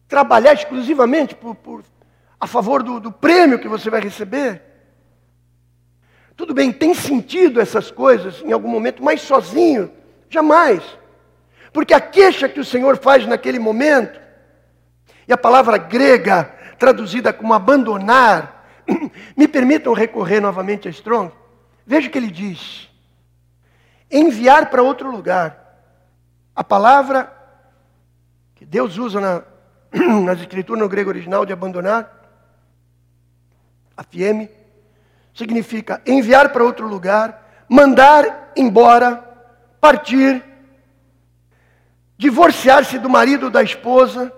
trabalhar exclusivamente por, por a favor do, do prêmio que você vai receber. Tudo bem, tem sentido essas coisas em algum momento, mas sozinho, jamais. Porque a queixa que o Senhor faz naquele momento, e a palavra grega traduzida como abandonar, me permitam recorrer novamente a Strong. Veja o que ele diz: enviar para outro lugar. A palavra que Deus usa na, nas escrituras no grego original de abandonar, afieme, significa enviar para outro lugar, mandar embora, partir, divorciar-se do marido ou da esposa,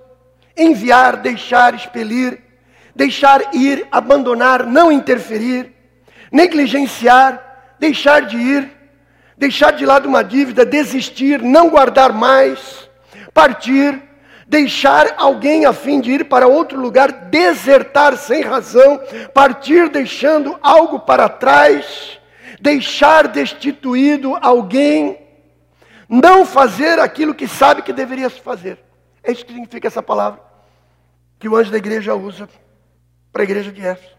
enviar, deixar, expelir, deixar ir, abandonar, não interferir, negligenciar, deixar de ir, deixar de lado uma dívida, desistir, não guardar mais, partir, deixar alguém a fim de ir para outro lugar, desertar sem razão, partir deixando algo para trás, deixar destituído alguém, não fazer aquilo que sabe que deveria fazer. É isso que significa essa palavra que o anjo da igreja usa para a igreja de Éfeso.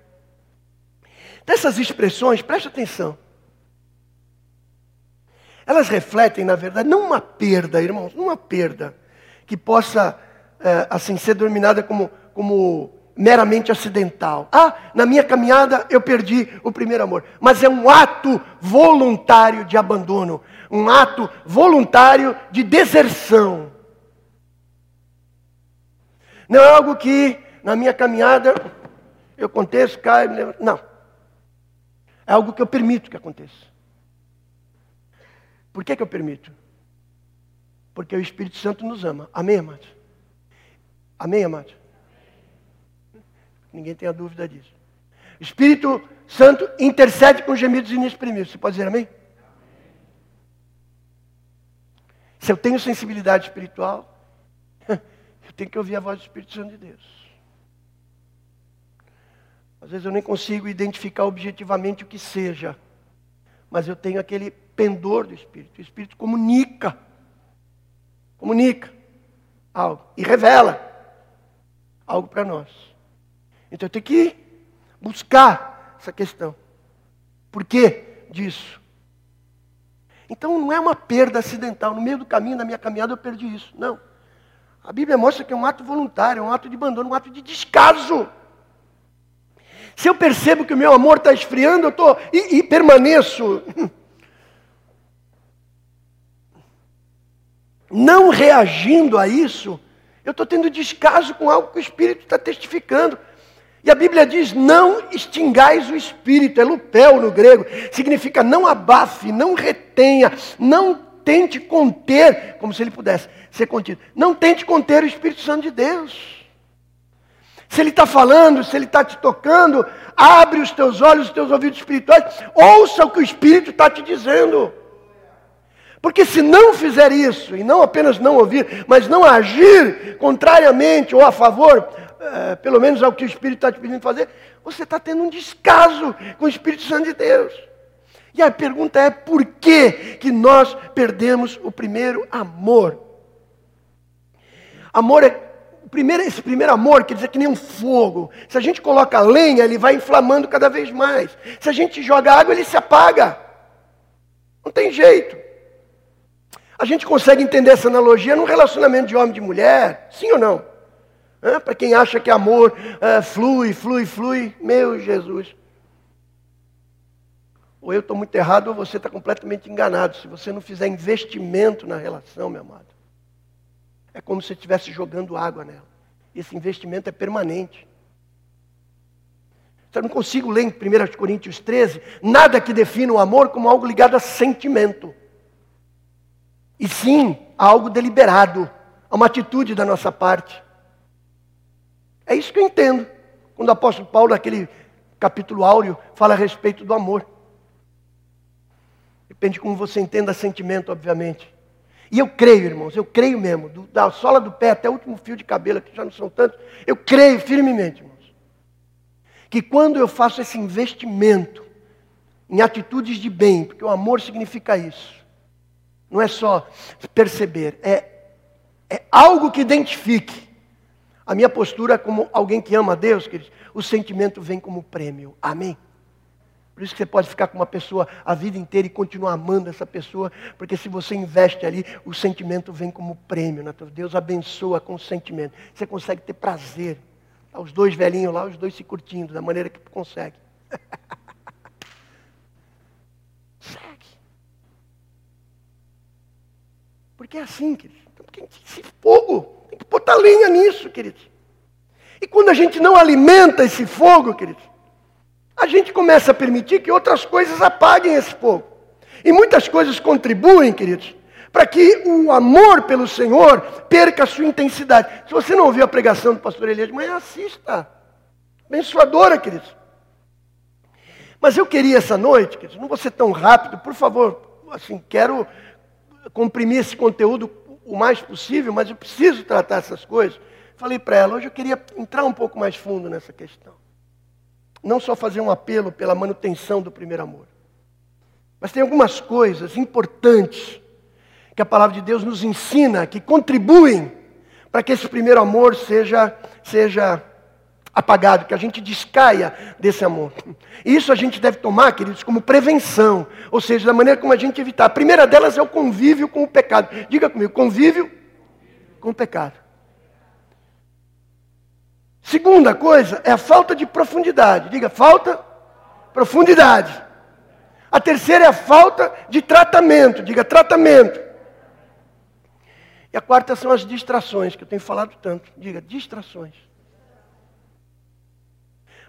Dessas expressões, preste atenção. Elas refletem, na verdade, não uma perda, irmãos, não uma perda que possa, é, assim, ser denominada como, como meramente acidental. Ah, na minha caminhada eu perdi o primeiro amor. Mas é um ato voluntário de abandono, um ato voluntário de deserção. Não é algo que na minha caminhada eu aconteço, caio, me. Não. É algo que eu permito que aconteça. Por que, que eu permito? Porque o Espírito Santo nos ama. Amém, amados? Amém, amados? Ninguém tem a dúvida disso. Espírito Santo intercede com gemidos inexprimíveis. Você pode dizer amém? Se eu tenho sensibilidade espiritual, tenho que ouvir a voz do Espírito Santo de Deus. Às vezes eu nem consigo identificar objetivamente o que seja, mas eu tenho aquele pendor do Espírito. O Espírito comunica, comunica algo e revela algo para nós. Então eu tenho que buscar essa questão. Por que disso? Então não é uma perda acidental. No meio do caminho, na minha caminhada, eu perdi isso. Não. A Bíblia mostra que é um ato voluntário, é um ato de abandono, um ato de descaso. Se eu percebo que o meu amor está esfriando, eu estou e, e permaneço não reagindo a isso, eu estou tendo descaso com algo que o Espírito está testificando. E a Bíblia diz: não extingais o espírito, é lupel no grego, significa não abafe, não retenha, não tente conter, como se ele pudesse ser contido. Não tente conter o Espírito Santo de Deus. Se ele está falando, se ele está te tocando, abre os teus olhos, os teus ouvidos espirituais, ouça o que o Espírito está te dizendo. Porque se não fizer isso, e não apenas não ouvir, mas não agir contrariamente ou a favor, é, pelo menos ao que o Espírito está te pedindo fazer, você está tendo um descaso com o Espírito Santo de Deus. E a pergunta é: por que, que nós perdemos o primeiro amor? Amor é. Primeiro, esse primeiro amor quer dizer que nem um fogo. Se a gente coloca lenha, ele vai inflamando cada vez mais. Se a gente joga água, ele se apaga. Não tem jeito. A gente consegue entender essa analogia num relacionamento de homem e de mulher? Sim ou não? Para quem acha que amor é, flui, flui, flui, meu Jesus. Ou eu estou muito errado, ou você está completamente enganado. Se você não fizer investimento na relação, meu amado, é como se estivesse jogando água nela. Esse investimento é permanente. Eu não consigo ler em 1 Coríntios 13 nada que defina o amor como algo ligado a sentimento. E sim, a algo deliberado, a uma atitude da nossa parte. É isso que eu entendo. Quando o apóstolo Paulo, naquele capítulo áureo, fala a respeito do amor. Depende de como você entenda sentimento, obviamente. E eu creio, irmãos, eu creio mesmo, do, da sola do pé até o último fio de cabelo, que já não são tantos, eu creio firmemente, irmãos, que quando eu faço esse investimento em atitudes de bem, porque o amor significa isso, não é só perceber, é, é algo que identifique a minha postura é como alguém que ama a Deus, queridos, o sentimento vem como prêmio. Amém? Por isso que você pode ficar com uma pessoa a vida inteira e continuar amando essa pessoa, porque se você investe ali, o sentimento vem como prêmio. Né? Deus abençoa com o sentimento. Você consegue ter prazer. Tá os dois velhinhos lá, os dois se curtindo da maneira que consegue. Porque é assim, queridos. Então, porque esse fogo tem que botar lenha nisso, queridos. E quando a gente não alimenta esse fogo, queridos, a gente começa a permitir que outras coisas apaguem esse fogo. E muitas coisas contribuem, queridos, para que o amor pelo Senhor perca a sua intensidade. Se você não ouviu a pregação do pastor Elias de assista. Abençoadora, queridos. Mas eu queria essa noite, queridos, não vou ser tão rápido, por favor, assim, quero comprimir esse conteúdo o mais possível, mas eu preciso tratar essas coisas. Falei para ela, hoje eu queria entrar um pouco mais fundo nessa questão. Não só fazer um apelo pela manutenção do primeiro amor. Mas tem algumas coisas importantes que a palavra de Deus nos ensina, que contribuem para que esse primeiro amor seja, seja apagado, que a gente descaia desse amor. E isso a gente deve tomar, queridos, como prevenção, ou seja, da maneira como a gente evitar. A primeira delas é o convívio com o pecado. Diga comigo, convívio com o pecado. Segunda coisa é a falta de profundidade. Diga, falta profundidade. A terceira é a falta de tratamento. Diga, tratamento. E a quarta são as distrações, que eu tenho falado tanto. Diga, distrações.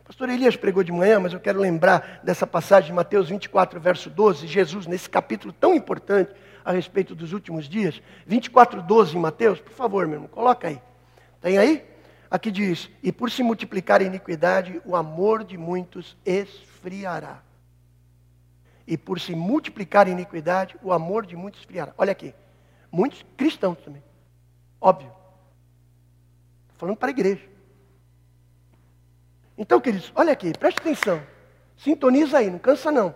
Pastor Elias pregou de manhã, mas eu quero lembrar dessa passagem de Mateus 24, verso 12. Jesus, nesse capítulo tão importante a respeito dos últimos dias. 24, 12 em Mateus, por favor, meu irmão, coloca aí. Tem aí? Aqui diz: E por se multiplicar a iniquidade, o amor de muitos esfriará. E por se multiplicar a iniquidade, o amor de muitos esfriará. Olha aqui. Muitos cristãos também. Óbvio. Estou falando para a igreja. Então, queridos, olha aqui, preste atenção. Sintoniza aí, não cansa não.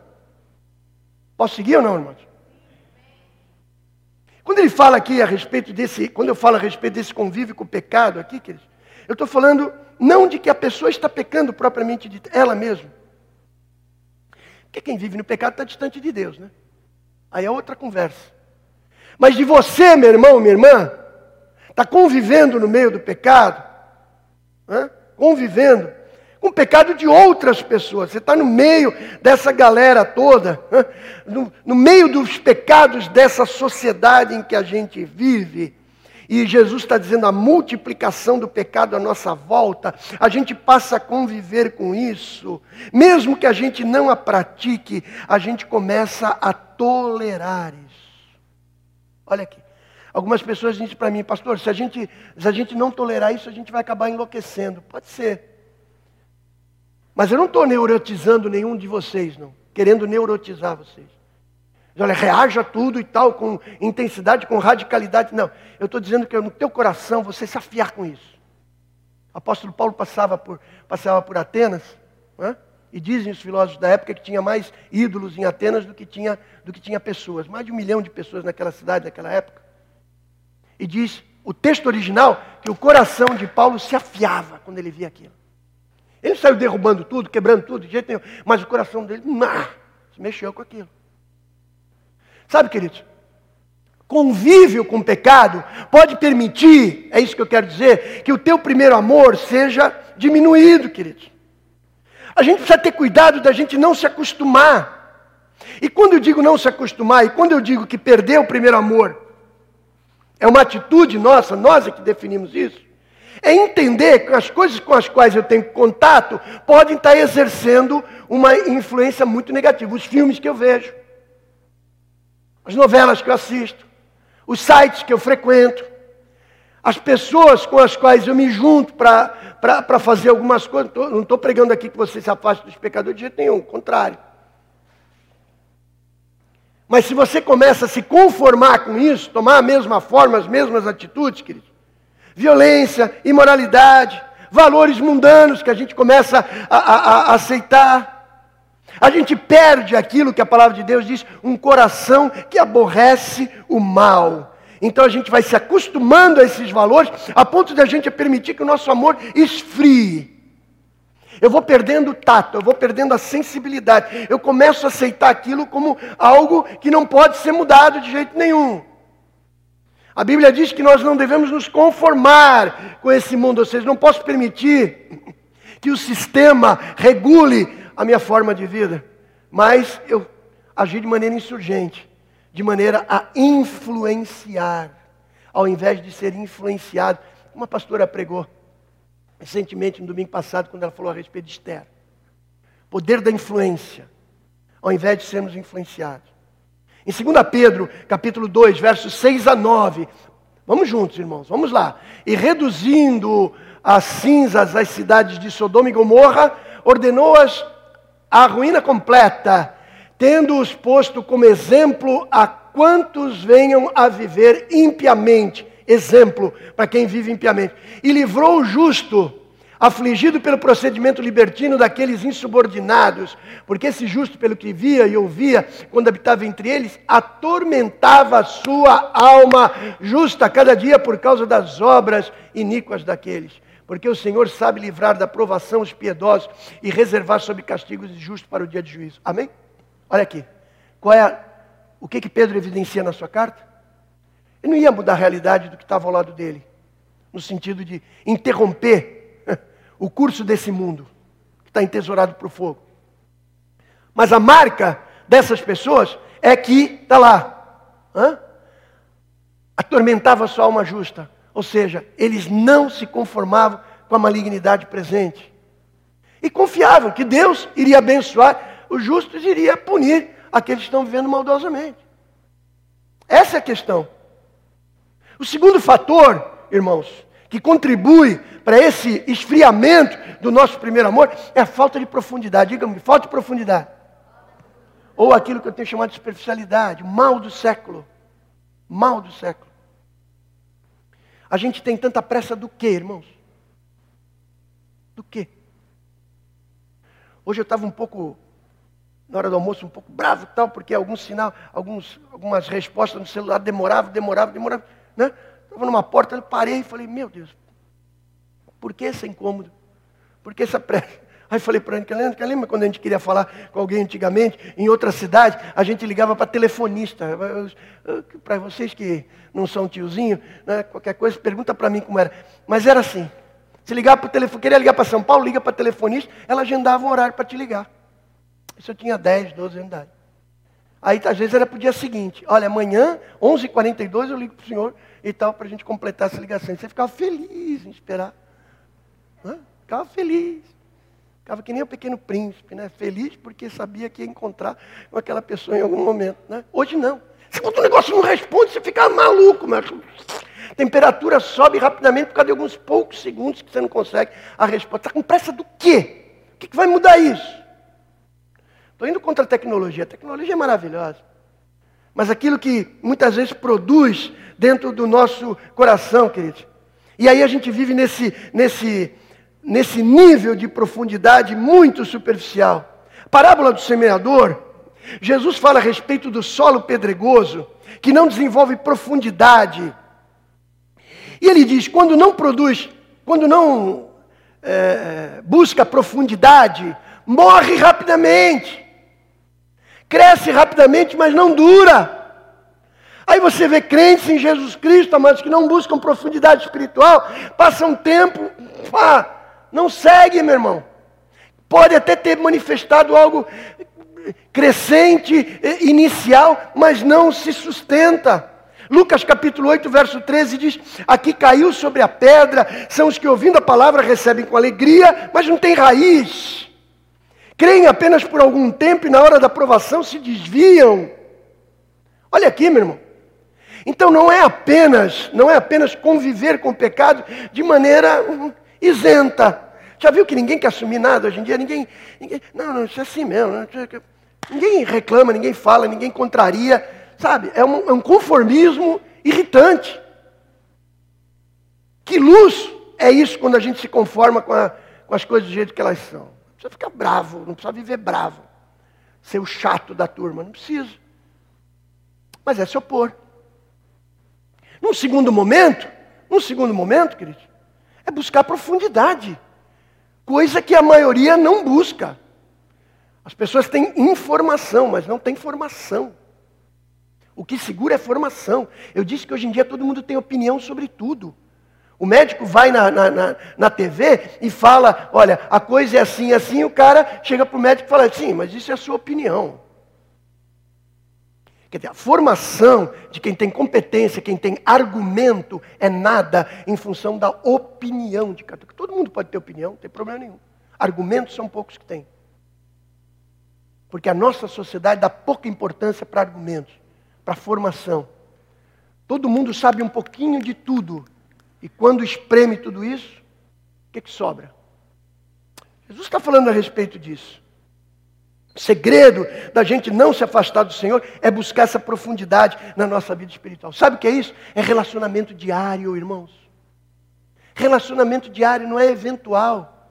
Posso seguir ou não, irmãos? Quando ele fala aqui a respeito desse, quando eu falo a respeito desse convívio com o pecado aqui, queridos, eu estou falando não de que a pessoa está pecando propriamente de ela mesma. Porque quem vive no pecado está distante de Deus, né? Aí é outra conversa. Mas de você, meu irmão, minha irmã, está convivendo no meio do pecado, né? convivendo, com o pecado de outras pessoas. Você está no meio dessa galera toda, no, no, meio dos pecados dessa sociedade em que a gente vive. e Jesus está dizendo a multiplicação do pecado à nossa volta, a gente passa a conviver com isso, mesmo que a gente não a pratique, a gente começa a tolerar isso. Olha aqui. Algumas pessoas dizem para mim, pastor, se a, gente, se a gente não tolerar isso, a gente vai acabar enlouquecendo. Pode ser. Mas eu não estou neurotizando nenhum de vocês, não. Querendo neurotizar vocês. Olha, reaja tudo e tal, com intensidade, com radicalidade. Não, eu estou dizendo que no teu coração você se afiar com isso. O apóstolo Paulo passava por, passava por Atenas, né? e dizem os filósofos da época que tinha mais ídolos em Atenas do que tinha, do que tinha pessoas. Mais de um milhão de pessoas naquela cidade, naquela época. E diz o texto original que o coração de Paulo se afiava quando ele via aquilo. Ele saiu derrubando tudo, quebrando tudo, de jeito nenhum, mas o coração dele, nah, se mexeu com aquilo. Sabe, queridos? Convívio com o pecado pode permitir, é isso que eu quero dizer, que o teu primeiro amor seja diminuído, queridos. A gente precisa ter cuidado da gente não se acostumar. E quando eu digo não se acostumar, e quando eu digo que perder o primeiro amor, é uma atitude nossa, nós é que definimos isso, é entender que as coisas com as quais eu tenho contato podem estar exercendo uma influência muito negativa. Os filmes que eu vejo, as novelas que eu assisto, os sites que eu frequento, as pessoas com as quais eu me junto para fazer algumas coisas. Não estou pregando aqui que você se afaste dos pecadores de jeito nenhum, ao contrário. Mas se você começa a se conformar com isso, tomar a mesma forma, as mesmas atitudes, querido, violência, imoralidade, valores mundanos que a gente começa a, a, a aceitar, a gente perde aquilo que a palavra de Deus diz, um coração que aborrece o mal. Então a gente vai se acostumando a esses valores, a ponto de a gente permitir que o nosso amor esfrie. Eu vou perdendo o tato, eu vou perdendo a sensibilidade. Eu começo a aceitar aquilo como algo que não pode ser mudado de jeito nenhum. A Bíblia diz que nós não devemos nos conformar com esse mundo, ou seja, não posso permitir que o sistema regule a minha forma de vida, mas eu agi de maneira insurgente, de maneira a influenciar, ao invés de ser influenciado. Uma pastora pregou recentemente, no domingo passado, quando ela falou a respeito de Esther. Poder da influência, ao invés de sermos influenciados. Em 2 Pedro, capítulo 2, versos 6 a 9. Vamos juntos, irmãos, vamos lá. E reduzindo as cinzas as cidades de Sodoma e Gomorra, ordenou-as a ruína completa, tendo-os posto como exemplo a quantos venham a viver impiamente. Exemplo para quem vive impiamente. E livrou o justo, afligido pelo procedimento libertino daqueles insubordinados, porque esse justo, pelo que via e ouvia, quando habitava entre eles, atormentava a sua alma justa cada dia por causa das obras iníquas daqueles porque o Senhor sabe livrar da provação os piedosos e reservar sob castigos injustos para o dia de juízo. Amém? Olha aqui. Qual é a, o que, que Pedro evidencia na sua carta? Ele não ia mudar a realidade do que estava ao lado dele, no sentido de interromper o curso desse mundo que está entesourado para o fogo. Mas a marca dessas pessoas é que, está lá, hã? atormentava sua alma justa, ou seja, eles não se conformavam com a malignidade presente. E confiavam que Deus iria abençoar os justos e iria punir aqueles que estão vivendo maldosamente. Essa é a questão. O segundo fator, irmãos, que contribui para esse esfriamento do nosso primeiro amor é a falta de profundidade. Diga-me, falta de profundidade. Ou aquilo que eu tenho chamado de superficialidade, mal do século. Mal do século. A gente tem tanta pressa do que, irmãos? Do que? Hoje eu estava um pouco, na hora do almoço, um pouco bravo e tal, porque algum sinal, alguns, algumas respostas no celular demoravam, demoravam, demoravam. Né? Estava numa porta, eu parei e falei, meu Deus, por que esse incômodo? Por que essa pressa? Aí falei para a Ana, lembra quando a gente queria falar com alguém antigamente, em outra cidade, a gente ligava para telefonista. Para vocês que não são tiozinho, né, qualquer coisa, pergunta para mim como era. Mas era assim. Se ligar para telefone, queria ligar para São Paulo, liga para telefonista, ela agendava um horário para te ligar. Isso eu tinha 10, 12 anos de idade. Aí, às vezes, era para o dia seguinte. Olha, amanhã, 11h42, eu ligo para o senhor e tal, para a gente completar essa ligação. Você ficava feliz em esperar. Ficava feliz. Ficava que nem o pequeno príncipe, né? Feliz porque sabia que ia encontrar com aquela pessoa em algum momento. Né? Hoje não. Conta um negócio não responde, você fica maluco, mas temperatura sobe rapidamente por causa de alguns poucos segundos que você não consegue a resposta. Está com pressa do quê? O que, que vai mudar isso? Estou indo contra a tecnologia. A tecnologia é maravilhosa. Mas aquilo que muitas vezes produz dentro do nosso coração, queridos. E aí a gente vive nesse, nesse, nesse nível de profundidade muito superficial. Parábola do semeador, Jesus fala a respeito do solo pedregoso, que não desenvolve profundidade. E ele diz: quando não produz, quando não é, busca profundidade, morre rapidamente cresce rapidamente, mas não dura. Aí você vê crentes em Jesus Cristo, amados, que não buscam profundidade espiritual, passam tempo, pá, não segue, meu irmão. Pode até ter manifestado algo crescente, inicial, mas não se sustenta. Lucas capítulo 8, verso 13 diz: Aqui caiu sobre a pedra, são os que ouvindo a palavra recebem com alegria, mas não tem raiz creem apenas por algum tempo e na hora da aprovação se desviam. Olha aqui, meu irmão. Então não é apenas, não é apenas conviver com o pecado de maneira hum, isenta. Já viu que ninguém quer assumir nada hoje em dia? Ninguém, ninguém não, não, isso é assim mesmo. Ninguém reclama, ninguém fala, ninguém contraria. Sabe? É um, é um conformismo irritante. Que luz é isso quando a gente se conforma com, a, com as coisas do jeito que elas são? Precisa ficar bravo, não precisa viver bravo. Ser o chato da turma, não precisa. Mas é se opor. Num segundo momento, num segundo momento, querido, é buscar profundidade. Coisa que a maioria não busca. As pessoas têm informação, mas não têm formação. O que segura é formação. Eu disse que hoje em dia todo mundo tem opinião sobre tudo. O médico vai na, na, na, na, TV e fala: olha, a coisa é assim, assim. O cara chega para o médico e fala: sim, mas isso é a sua opinião. Quer dizer, a formação de quem tem competência, quem tem argumento, é nada em função da opinião de cada um. Todo mundo pode ter opinião, não tem problema nenhum. Argumentos são poucos que têm. Porque a nossa sociedade dá pouca importância para argumentos, para formação. Todo mundo sabe um pouquinho de tudo, e quando espreme tudo isso, o que, que sobra? Jesus está falando a respeito disso. O segredo da gente não se afastar do Senhor é buscar essa profundidade na nossa vida espiritual. Sabe o que é isso? É relacionamento diário, irmãos. Relacionamento diário não é eventual.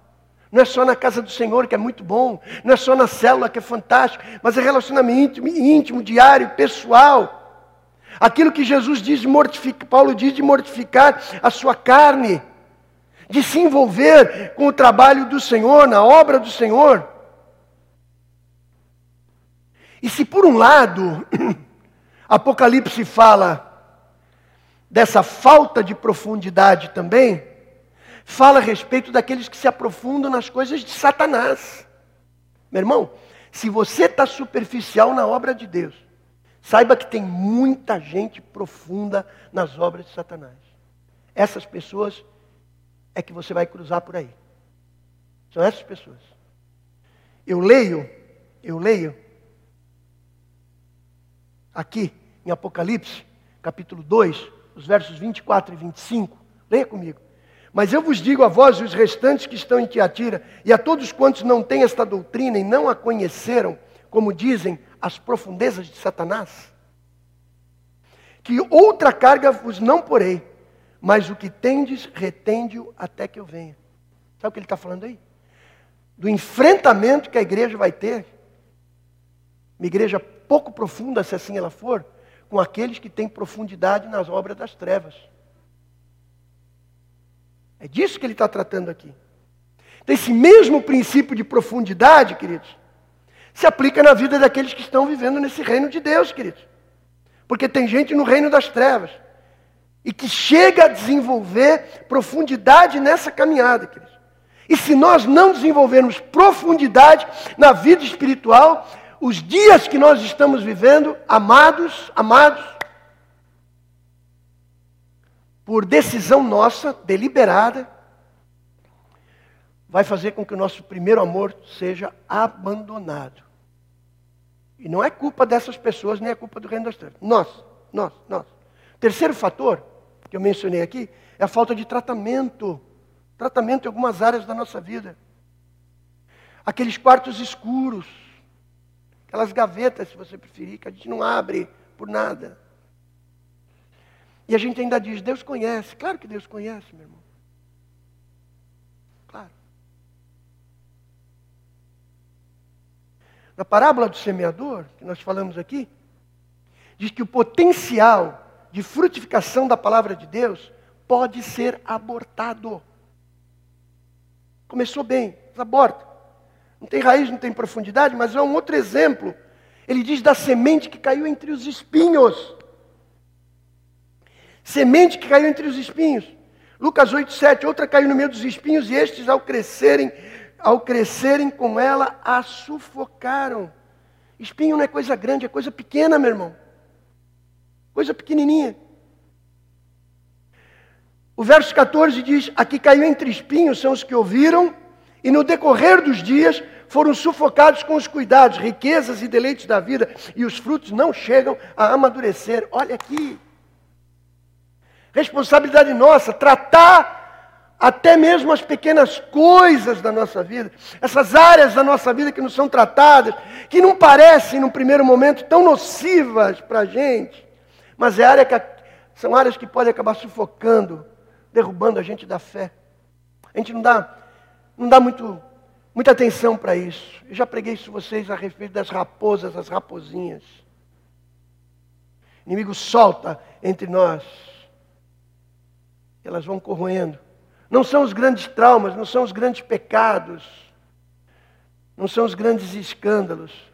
Não é só na casa do Senhor, que é muito bom. Não é só na célula, que é fantástico. Mas é relacionamento íntimo, íntimo diário, pessoal. Aquilo que Jesus diz mortificar, Paulo diz de mortificar a sua carne, de se envolver com o trabalho do Senhor, na obra do Senhor. E se por um lado, Apocalipse fala dessa falta de profundidade também, fala a respeito daqueles que se aprofundam nas coisas de Satanás. Meu irmão, se você está superficial na obra de Deus, Saiba que tem muita gente profunda nas obras de Satanás. Essas pessoas é que você vai cruzar por aí. São essas pessoas. Eu leio, eu leio aqui em Apocalipse, capítulo 2, os versos 24 e 25. Leia comigo. Mas eu vos digo a vós e os restantes que estão em Tiatira, e a todos quantos não têm esta doutrina e não a conheceram, como dizem, as profundezas de Satanás? Que outra carga vos não porei, mas o que tendes, retende-o até que eu venha. Sabe o que ele está falando aí? Do enfrentamento que a igreja vai ter, uma igreja pouco profunda, se assim ela for, com aqueles que têm profundidade nas obras das trevas. É disso que ele está tratando aqui. Então, esse mesmo princípio de profundidade, queridos, se aplica na vida daqueles que estão vivendo nesse reino de Deus, queridos. Porque tem gente no reino das trevas e que chega a desenvolver profundidade nessa caminhada, queridos. E se nós não desenvolvermos profundidade na vida espiritual, os dias que nós estamos vivendo, amados, amados, por decisão nossa, deliberada, vai fazer com que o nosso primeiro amor seja abandonado. E não é culpa dessas pessoas, nem é culpa do reino das trevas. Nós, nós, nós. Terceiro fator que eu mencionei aqui é a falta de tratamento. Tratamento em algumas áreas da nossa vida. Aqueles quartos escuros, aquelas gavetas, se você preferir, que a gente não abre por nada. E a gente ainda diz, Deus conhece. Claro que Deus conhece, meu irmão. Na parábola do semeador, que nós falamos aqui, diz que o potencial de frutificação da palavra de Deus pode ser abortado. Começou bem, aborta. Não tem raiz, não tem profundidade, mas é um outro exemplo. Ele diz da semente que caiu entre os espinhos. Semente que caiu entre os espinhos. Lucas 8, 7, outra caiu no meio dos espinhos, e estes, ao crescerem, ao crescerem com ela, a sufocaram. Espinho não é coisa grande, é coisa pequena, meu irmão. Coisa pequenininha. O verso 14 diz: Aqui caiu entre espinhos são os que ouviram, e no decorrer dos dias foram sufocados com os cuidados, riquezas e deleites da vida, e os frutos não chegam a amadurecer. Olha aqui. Responsabilidade nossa, tratar até mesmo as pequenas coisas da nossa vida, essas áreas da nossa vida que não são tratadas, que não parecem, no primeiro momento, tão nocivas para a gente, mas é área que, são áreas que podem acabar sufocando, derrubando a gente da fé. A gente não dá, não dá muito, muita atenção para isso. Eu já preguei isso vocês a respeito das raposas, as raposinhas. O inimigo solta entre nós. Elas vão corroendo. Não são os grandes traumas, não são os grandes pecados, não são os grandes escândalos.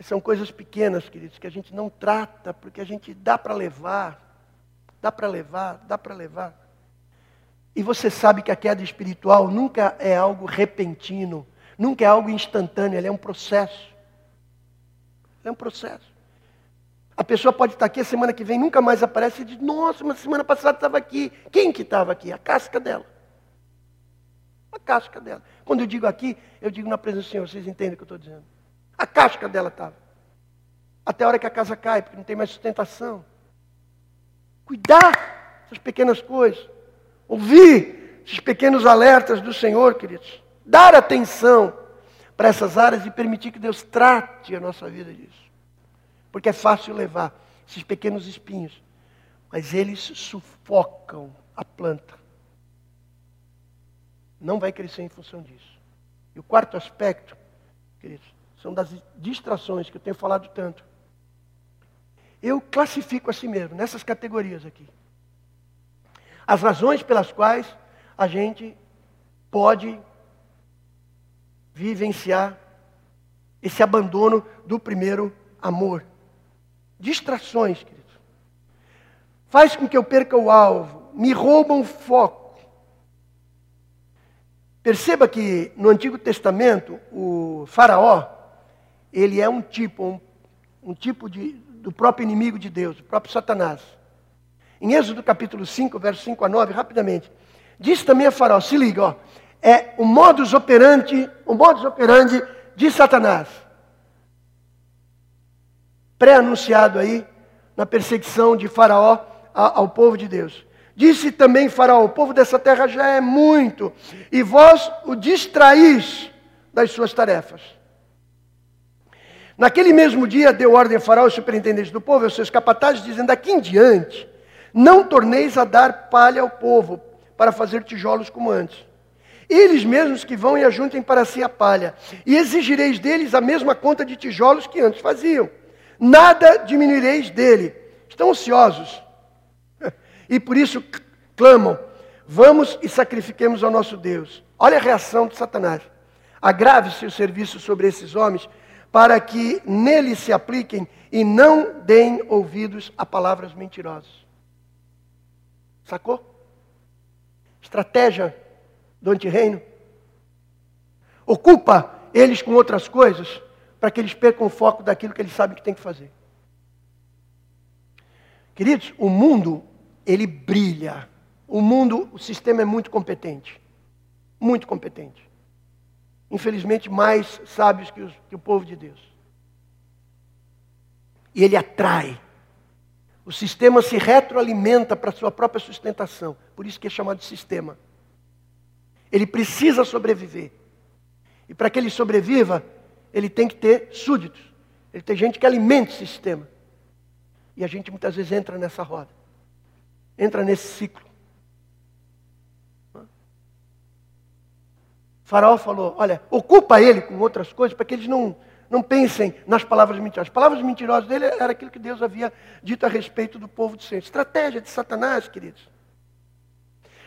São coisas pequenas, queridos, que a gente não trata, porque a gente dá para levar, dá para levar, dá para levar. E você sabe que a queda espiritual nunca é algo repentino, nunca é algo instantâneo, ela é um processo. É um processo. A pessoa pode estar aqui a semana que vem, nunca mais aparece e diz, nossa, mas semana passada estava aqui. Quem que estava aqui? A casca dela. A casca dela. Quando eu digo aqui, eu digo na presença do Senhor, vocês entendem o que eu estou dizendo. A casca dela estava. Até a hora que a casa cai, porque não tem mais sustentação. Cuidar dessas pequenas coisas. Ouvir esses pequenos alertas do Senhor, queridos. Dar atenção para essas áreas e permitir que Deus trate a nossa vida disso. Porque é fácil levar esses pequenos espinhos, mas eles sufocam a planta. Não vai crescer em função disso. E o quarto aspecto, queridos, são das distrações que eu tenho falado tanto. Eu classifico assim mesmo, nessas categorias aqui. As razões pelas quais a gente pode vivenciar esse abandono do primeiro amor. Distrações, queridos. Faz com que eu perca o alvo, me roubam o foco. Perceba que no Antigo Testamento, o Faraó, ele é um tipo, um, um tipo de, do próprio inimigo de Deus, o próprio Satanás. Em Êxodo capítulo 5, verso 5 a 9, rapidamente, diz também a Faraó, se liga, ó, é o modus operandi, o modus operandi de Satanás. Pré-anunciado aí na perseguição de Faraó ao povo de Deus. Disse também Faraó: O povo dessa terra já é muito, e vós o distraís das suas tarefas. Naquele mesmo dia, deu ordem a Faraó, os superintendentes do povo, aos seus capatazes, dizendo: Daqui em diante, não torneis a dar palha ao povo, para fazer tijolos como antes. Eles mesmos que vão e ajuntem para si a palha, e exigireis deles a mesma conta de tijolos que antes faziam. Nada diminuireis dele. Estão ociosos. E por isso clamam: Vamos e sacrifiquemos ao nosso Deus. Olha a reação de Satanás. Agrave-se o serviço sobre esses homens para que nele se apliquem e não deem ouvidos a palavras mentirosas. Sacou? Estratégia do antirreino. Ocupa eles com outras coisas para que eles percam o foco daquilo que eles sabem que tem que fazer. Queridos, o mundo, ele brilha. O mundo, o sistema é muito competente. Muito competente. Infelizmente, mais sábios que, os, que o povo de Deus. E ele atrai. O sistema se retroalimenta para sua própria sustentação. Por isso que é chamado de sistema. Ele precisa sobreviver. E para que ele sobreviva, ele tem que ter súditos. Ele tem gente que alimenta esse sistema. E a gente muitas vezes entra nessa roda. Entra nesse ciclo. O faraó falou: olha, ocupa ele com outras coisas para que eles não, não pensem nas palavras mentirosas. As palavras mentirosas dele era aquilo que Deus havia dito a respeito do povo do Senhor. Estratégia de Satanás, queridos.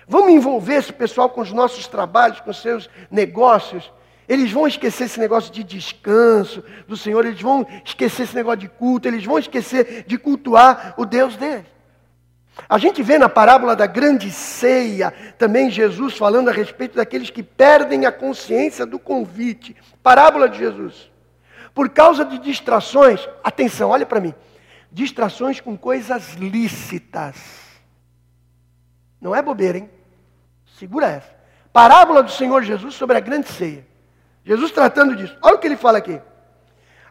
Vamos envolver esse pessoal com os nossos trabalhos, com os seus negócios. Eles vão esquecer esse negócio de descanso do Senhor, eles vão esquecer esse negócio de culto, eles vão esquecer de cultuar o Deus deles. A gente vê na parábola da grande ceia também Jesus falando a respeito daqueles que perdem a consciência do convite. Parábola de Jesus. Por causa de distrações, atenção, olha para mim. Distrações com coisas lícitas. Não é bobeira, hein? Segura essa. Parábola do Senhor Jesus sobre a grande ceia. Jesus tratando disso. Olha o que ele fala aqui.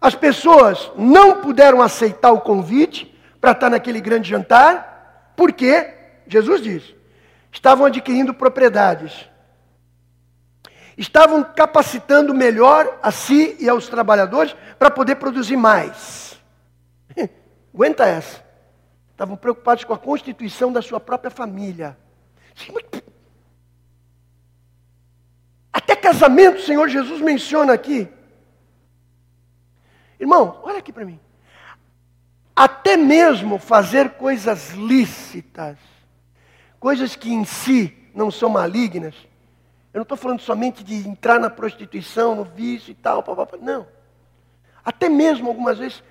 As pessoas não puderam aceitar o convite para estar naquele grande jantar, porque, Jesus diz, estavam adquirindo propriedades. Estavam capacitando melhor a si e aos trabalhadores para poder produzir mais. Aguenta essa. Estavam preocupados com a constituição da sua própria família. Até casamento o Senhor Jesus menciona aqui. Irmão, olha aqui para mim. Até mesmo fazer coisas lícitas, coisas que em si não são malignas. Eu não estou falando somente de entrar na prostituição, no vício e tal, papapá. não. Até mesmo algumas vezes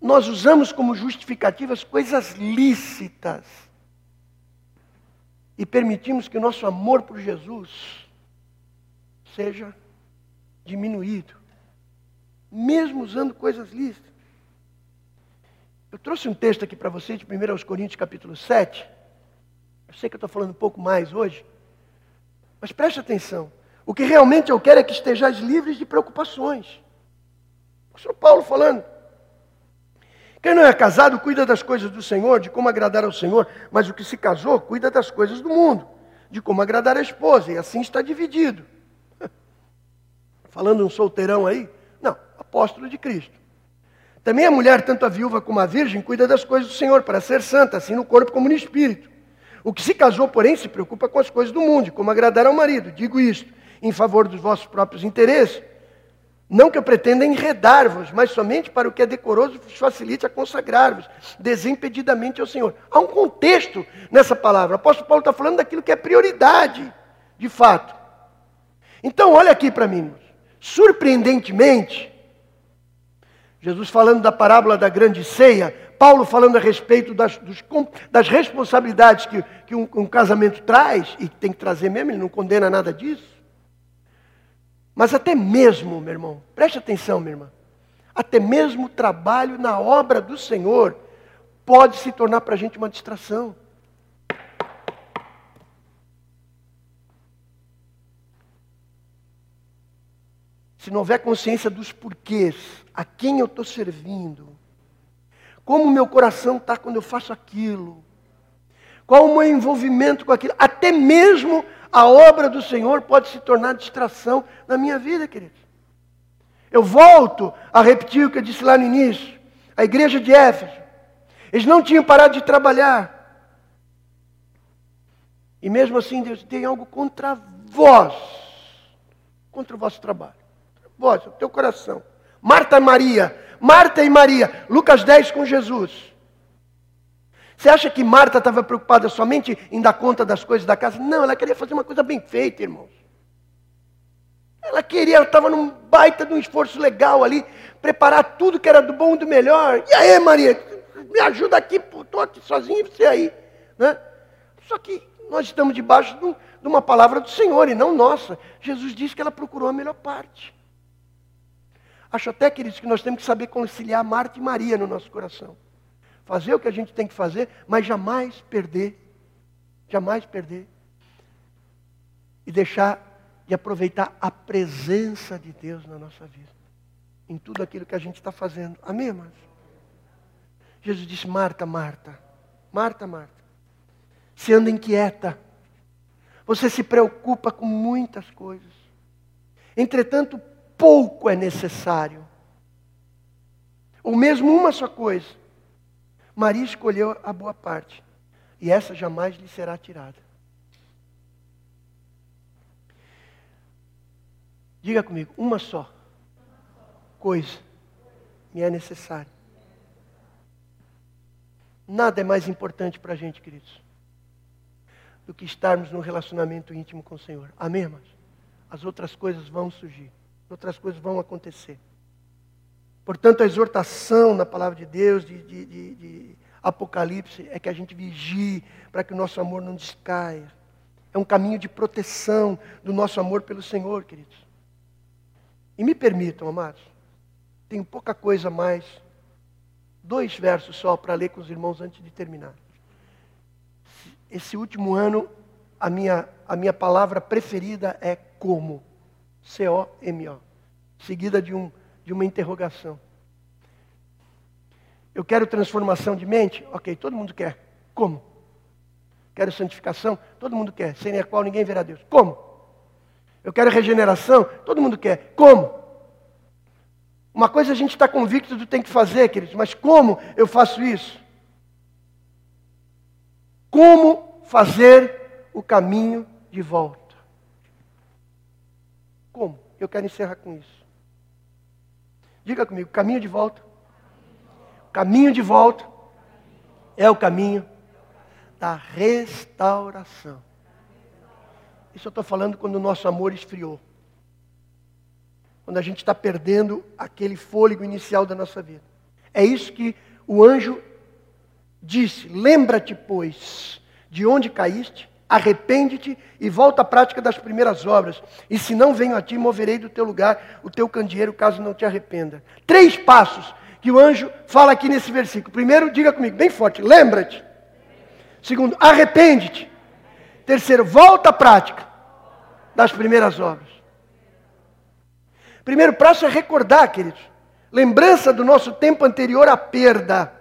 nós usamos como justificativas coisas lícitas e permitimos que o nosso amor por Jesus seja diminuído, mesmo usando coisas lícitas. Eu trouxe um texto aqui para vocês de 1 Coríntios capítulo 7. Eu sei que eu estou falando um pouco mais hoje, mas preste atenção. O que realmente eu quero é que estejais livres de preocupações. O senhor Paulo falando. Quem não é casado cuida das coisas do Senhor, de como agradar ao Senhor, mas o que se casou cuida das coisas do mundo, de como agradar a esposa, e assim está dividido. Falando um solteirão aí? Não, apóstolo de Cristo. Também a mulher, tanto a viúva como a virgem, cuida das coisas do Senhor, para ser santa, assim no corpo como no espírito. O que se casou, porém, se preocupa com as coisas do mundo, como agradar ao marido. Digo isto em favor dos vossos próprios interesses, não que eu pretenda enredar-vos, mas somente para o que é decoroso vos facilite a consagrar-vos desimpedidamente ao Senhor. Há um contexto nessa palavra. O apóstolo Paulo está falando daquilo que é prioridade, de fato. Então, olha aqui para mim. Surpreendentemente, Jesus falando da parábola da grande ceia, Paulo falando a respeito das, dos, das responsabilidades que, que um, um casamento traz, e tem que trazer mesmo, ele não condena nada disso. Mas até mesmo, meu irmão, preste atenção, minha irmã, até mesmo o trabalho na obra do Senhor pode se tornar para a gente uma distração. Se não houver consciência dos porquês, a quem eu estou servindo, como o meu coração está quando eu faço aquilo, qual o meu envolvimento com aquilo, até mesmo a obra do Senhor pode se tornar distração na minha vida, queridos. Eu volto a repetir o que eu disse lá no início. A igreja de Éfeso, eles não tinham parado de trabalhar. E mesmo assim, Deus tem algo contra vós, contra o vosso trabalho. Vós, o teu coração. Marta e Maria, Marta e Maria, Lucas 10 com Jesus. Você acha que Marta estava preocupada somente em dar conta das coisas da casa? Não, ela queria fazer uma coisa bem feita, irmãos. Ela queria, ela estava num baita de um esforço legal ali, preparar tudo que era do bom e do melhor. E aí, Maria, me ajuda aqui, estou aqui sozinho e você aí. Né? Só que nós estamos debaixo de uma palavra do Senhor e não nossa. Jesus disse que ela procurou a melhor parte. Acho até, queridos, que nós temos que saber conciliar Marta e Maria no nosso coração. Fazer o que a gente tem que fazer, mas jamais perder. Jamais perder. E deixar de aproveitar a presença de Deus na nossa vida. Em tudo aquilo que a gente está fazendo. Amém, irmãos? Jesus disse: Marta, Marta, Marta, Marta. Se anda inquieta. Você se preocupa com muitas coisas. Entretanto, pouco é necessário. Ou mesmo uma só coisa. Maria escolheu a boa parte. E essa jamais lhe será tirada. Diga comigo, uma só coisa me é necessária. Nada é mais importante para a gente, queridos, do que estarmos num relacionamento íntimo com o Senhor. Amém, irmãos? As outras coisas vão surgir, outras coisas vão acontecer. Portanto, a exortação na palavra de Deus, de, de, de, de Apocalipse, é que a gente vigie para que o nosso amor não descaia. É um caminho de proteção do nosso amor pelo Senhor, queridos. E me permitam, amados, tenho pouca coisa mais, dois versos só para ler com os irmãos antes de terminar. Esse último ano, a minha, a minha palavra preferida é como. C-O-M-O. Seguida de, um, de uma interrogação. Eu quero transformação de mente? Ok, todo mundo quer. Como? Quero santificação? Todo mundo quer. Sem a qual ninguém verá Deus. Como? Eu quero regeneração? Todo mundo quer. Como? Uma coisa a gente está convicto do tem que fazer, queridos, mas como eu faço isso? Como fazer o caminho de volta? Como? Eu quero encerrar com isso. Diga comigo, caminho de volta. Caminho de volta é o caminho da restauração. Isso eu estou falando quando o nosso amor esfriou. Quando a gente está perdendo aquele fôlego inicial da nossa vida. É isso que o anjo disse: Lembra-te, pois, de onde caíste, arrepende-te e volta à prática das primeiras obras. E se não venho a ti, moverei do teu lugar o teu candeeiro, caso não te arrependa. Três passos que o anjo fala aqui nesse versículo. Primeiro, diga comigo, bem forte: lembra-te. Segundo, arrepende-te. Terceiro, volta à prática das primeiras obras. Primeiro passo é recordar, queridos. Lembrança do nosso tempo anterior à perda.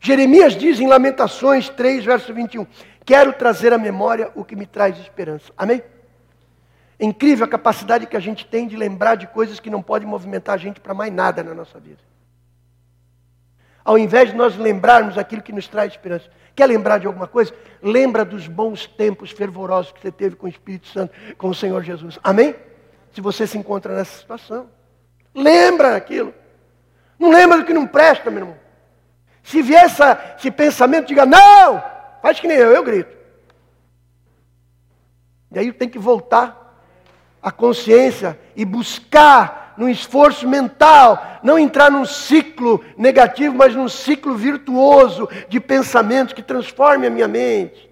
Jeremias diz em Lamentações 3, verso 21, quero trazer à memória o que me traz esperança. Amém? É incrível a capacidade que a gente tem de lembrar de coisas que não podem movimentar a gente para mais nada na nossa vida. Ao invés de nós lembrarmos aquilo que nos traz esperança. Quer lembrar de alguma coisa? Lembra dos bons tempos fervorosos que você teve com o Espírito Santo, com o Senhor Jesus. Amém? Se você se encontra nessa situação. Lembra aquilo. Não lembra do que não presta, meu irmão. Se vier essa, esse pensamento, diga, não! Faz que nem eu, eu grito. E aí tem que voltar a consciência e buscar num esforço mental, não entrar num ciclo negativo, mas num ciclo virtuoso de pensamentos que transforme a minha mente.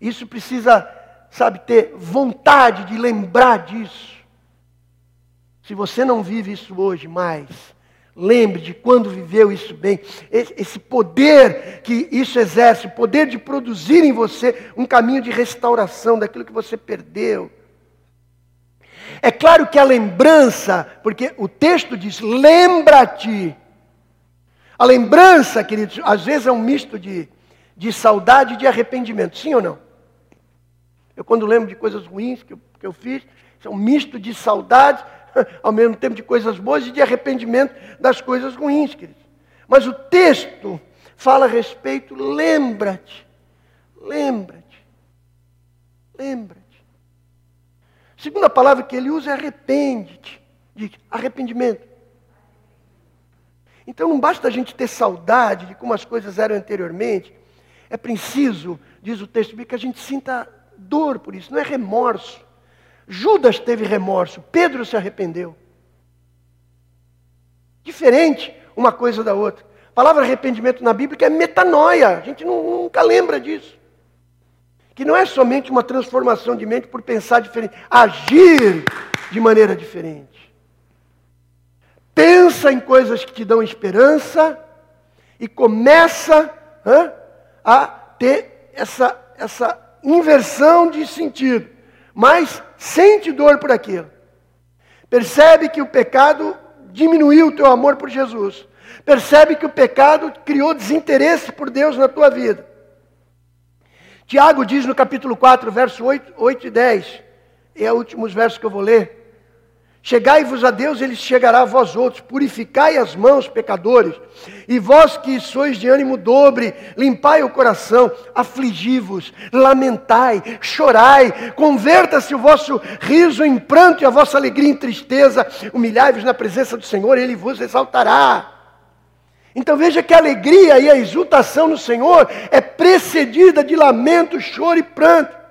Isso precisa, sabe, ter vontade de lembrar disso. Se você não vive isso hoje mais, lembre de quando viveu isso bem. Esse poder que isso exerce, o poder de produzir em você um caminho de restauração daquilo que você perdeu. É claro que a lembrança, porque o texto diz: lembra-te. A lembrança, queridos, às vezes é um misto de, de saudade e de arrependimento, sim ou não? Eu, quando lembro de coisas ruins que eu, que eu fiz, é um misto de saudade, ao mesmo tempo de coisas boas e de arrependimento das coisas ruins, queridos. Mas o texto fala a respeito, lembra-te, lembra-te, lembra-te. Segunda palavra que ele usa é arrepende-te, de arrependimento. Então não basta a gente ter saudade de como as coisas eram anteriormente, é preciso, diz o texto que a gente sinta dor por isso, não é remorso. Judas teve remorso, Pedro se arrependeu. Diferente uma coisa da outra. A palavra arrependimento na Bíblia é metanoia, a gente nunca lembra disso que não é somente uma transformação de mente por pensar diferente, agir de maneira diferente. pensa em coisas que te dão esperança e começa hã, a ter essa, essa inversão de sentido, mas sente dor por aquilo. Percebe que o pecado diminuiu o teu amor por Jesus. Percebe que o pecado criou desinteresse por Deus na tua vida. Tiago diz no capítulo 4, verso 8, 8 e 10, e é os últimos versos que eu vou ler. Chegai-vos a Deus, ele chegará a vós outros. Purificai as mãos, pecadores. E vós que sois de ânimo dobre, limpai o coração, afligi-vos, lamentai, chorai, converta-se o vosso riso em pranto e a vossa alegria em tristeza. Humilhai-vos na presença do Senhor, ele vos exaltará. Então veja que a alegria e a exultação no Senhor é precedida de lamento, choro e pranto.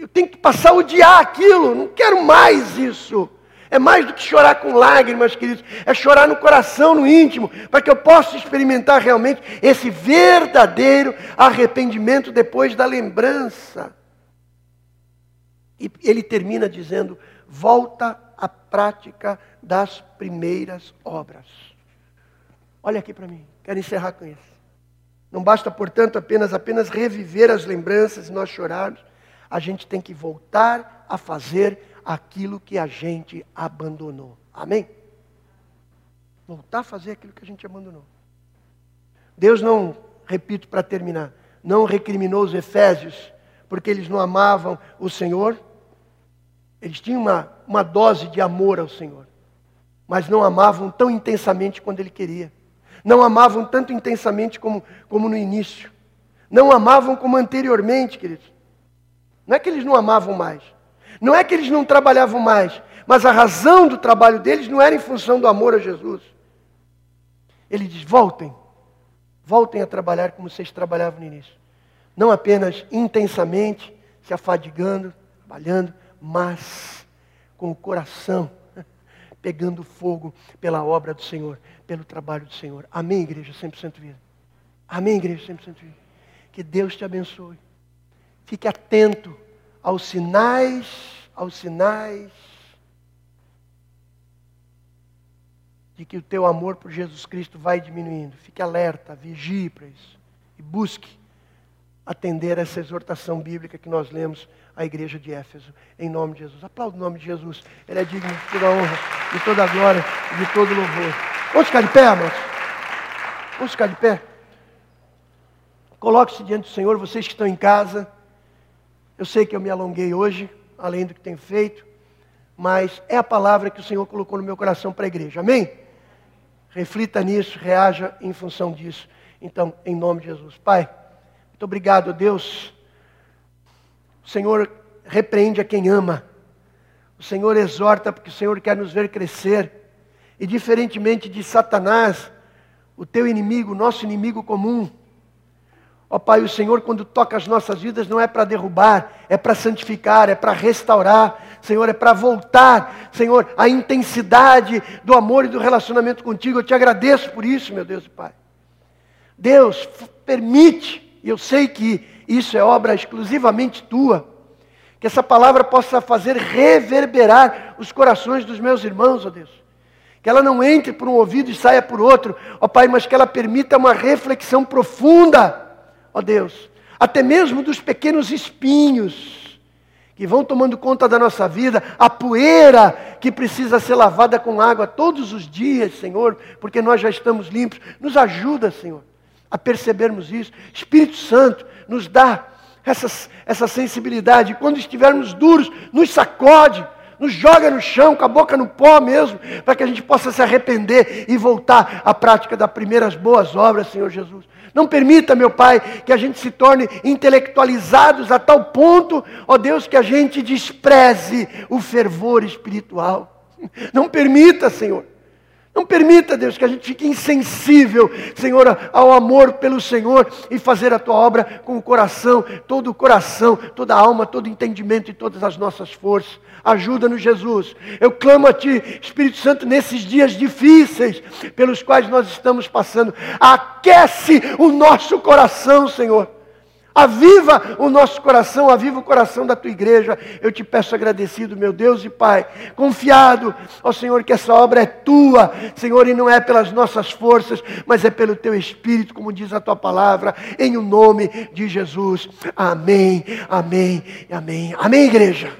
Eu tenho que passar a odiar aquilo, não quero mais isso. É mais do que chorar com lágrimas, queridos. É chorar no coração, no íntimo, para que eu possa experimentar realmente esse verdadeiro arrependimento depois da lembrança. E ele termina dizendo: volta à prática das primeiras obras. Olha aqui para mim, quero encerrar com isso. Não basta, portanto, apenas apenas reviver as lembranças e nós chorarmos a gente tem que voltar a fazer aquilo que a gente abandonou. Amém? Voltar a fazer aquilo que a gente abandonou. Deus não, repito para terminar, não recriminou os efésios porque eles não amavam o Senhor. Eles tinham uma, uma dose de amor ao Senhor, mas não amavam tão intensamente quando Ele queria. Não amavam tanto intensamente como, como no início. Não amavam como anteriormente, queridos. Não é que eles não amavam mais. Não é que eles não trabalhavam mais. Mas a razão do trabalho deles não era em função do amor a Jesus. Ele diz: voltem. Voltem a trabalhar como vocês trabalhavam no início. Não apenas intensamente, se afadigando, trabalhando, mas com o coração pegando fogo pela obra do Senhor, pelo trabalho do Senhor. Amém, igreja 100% vida. Amém, igreja 100% vida. Que Deus te abençoe. Fique atento aos sinais, aos sinais de que o teu amor por Jesus Cristo vai diminuindo. Fique alerta, vigie para isso e busque atender essa exortação bíblica que nós lemos à igreja de Éfeso, em nome de Jesus. Aplauda o nome de Jesus. Ele é digno de toda honra, de toda glória e de todo louvor. Vamos ficar de pé, amados? Vamos ficar de pé? Coloque-se diante do Senhor, vocês que estão em casa. Eu sei que eu me alonguei hoje, além do que tenho feito, mas é a palavra que o Senhor colocou no meu coração para a igreja. Amém? Reflita nisso, reaja em função disso. Então, em nome de Jesus. Pai, muito obrigado, Deus. O Senhor repreende a quem ama. O Senhor exorta porque o Senhor quer nos ver crescer. E diferentemente de Satanás, o teu inimigo, nosso inimigo comum, Ó Pai, o Senhor, quando toca as nossas vidas, não é para derrubar, é para santificar, é para restaurar, Senhor, é para voltar, Senhor, a intensidade do amor e do relacionamento contigo. Eu te agradeço por isso, meu Deus e Pai. Deus, permite, e eu sei que isso é obra exclusivamente tua, que essa palavra possa fazer reverberar os corações dos meus irmãos, ó Deus. Que ela não entre por um ouvido e saia por outro, ó Pai, mas que ela permita uma reflexão profunda ó Deus, até mesmo dos pequenos espinhos que vão tomando conta da nossa vida, a poeira que precisa ser lavada com água todos os dias, Senhor, porque nós já estamos limpos. Nos ajuda, Senhor, a percebermos isso. Espírito Santo, nos dá essa, essa sensibilidade. Quando estivermos duros, nos sacode nos joga no chão, com a boca no pó mesmo, para que a gente possa se arrepender e voltar à prática das primeiras boas obras, Senhor Jesus. Não permita, meu Pai, que a gente se torne intelectualizados a tal ponto, ó Deus, que a gente despreze o fervor espiritual. Não permita, Senhor. Não permita, Deus, que a gente fique insensível, Senhor, ao amor pelo Senhor e fazer a tua obra com o coração, todo o coração, toda a alma, todo o entendimento e todas as nossas forças. Ajuda-nos, Jesus. Eu clamo a Ti, Espírito Santo, nesses dias difíceis pelos quais nós estamos passando. Aquece o nosso coração, Senhor. Aviva o nosso coração, aviva o coração da tua igreja. Eu te peço agradecido, meu Deus e Pai, confiado, ó Senhor, que essa obra é tua, Senhor, e não é pelas nossas forças, mas é pelo teu Espírito, como diz a tua palavra, em o nome de Jesus. Amém, amém, amém. Amém, igreja.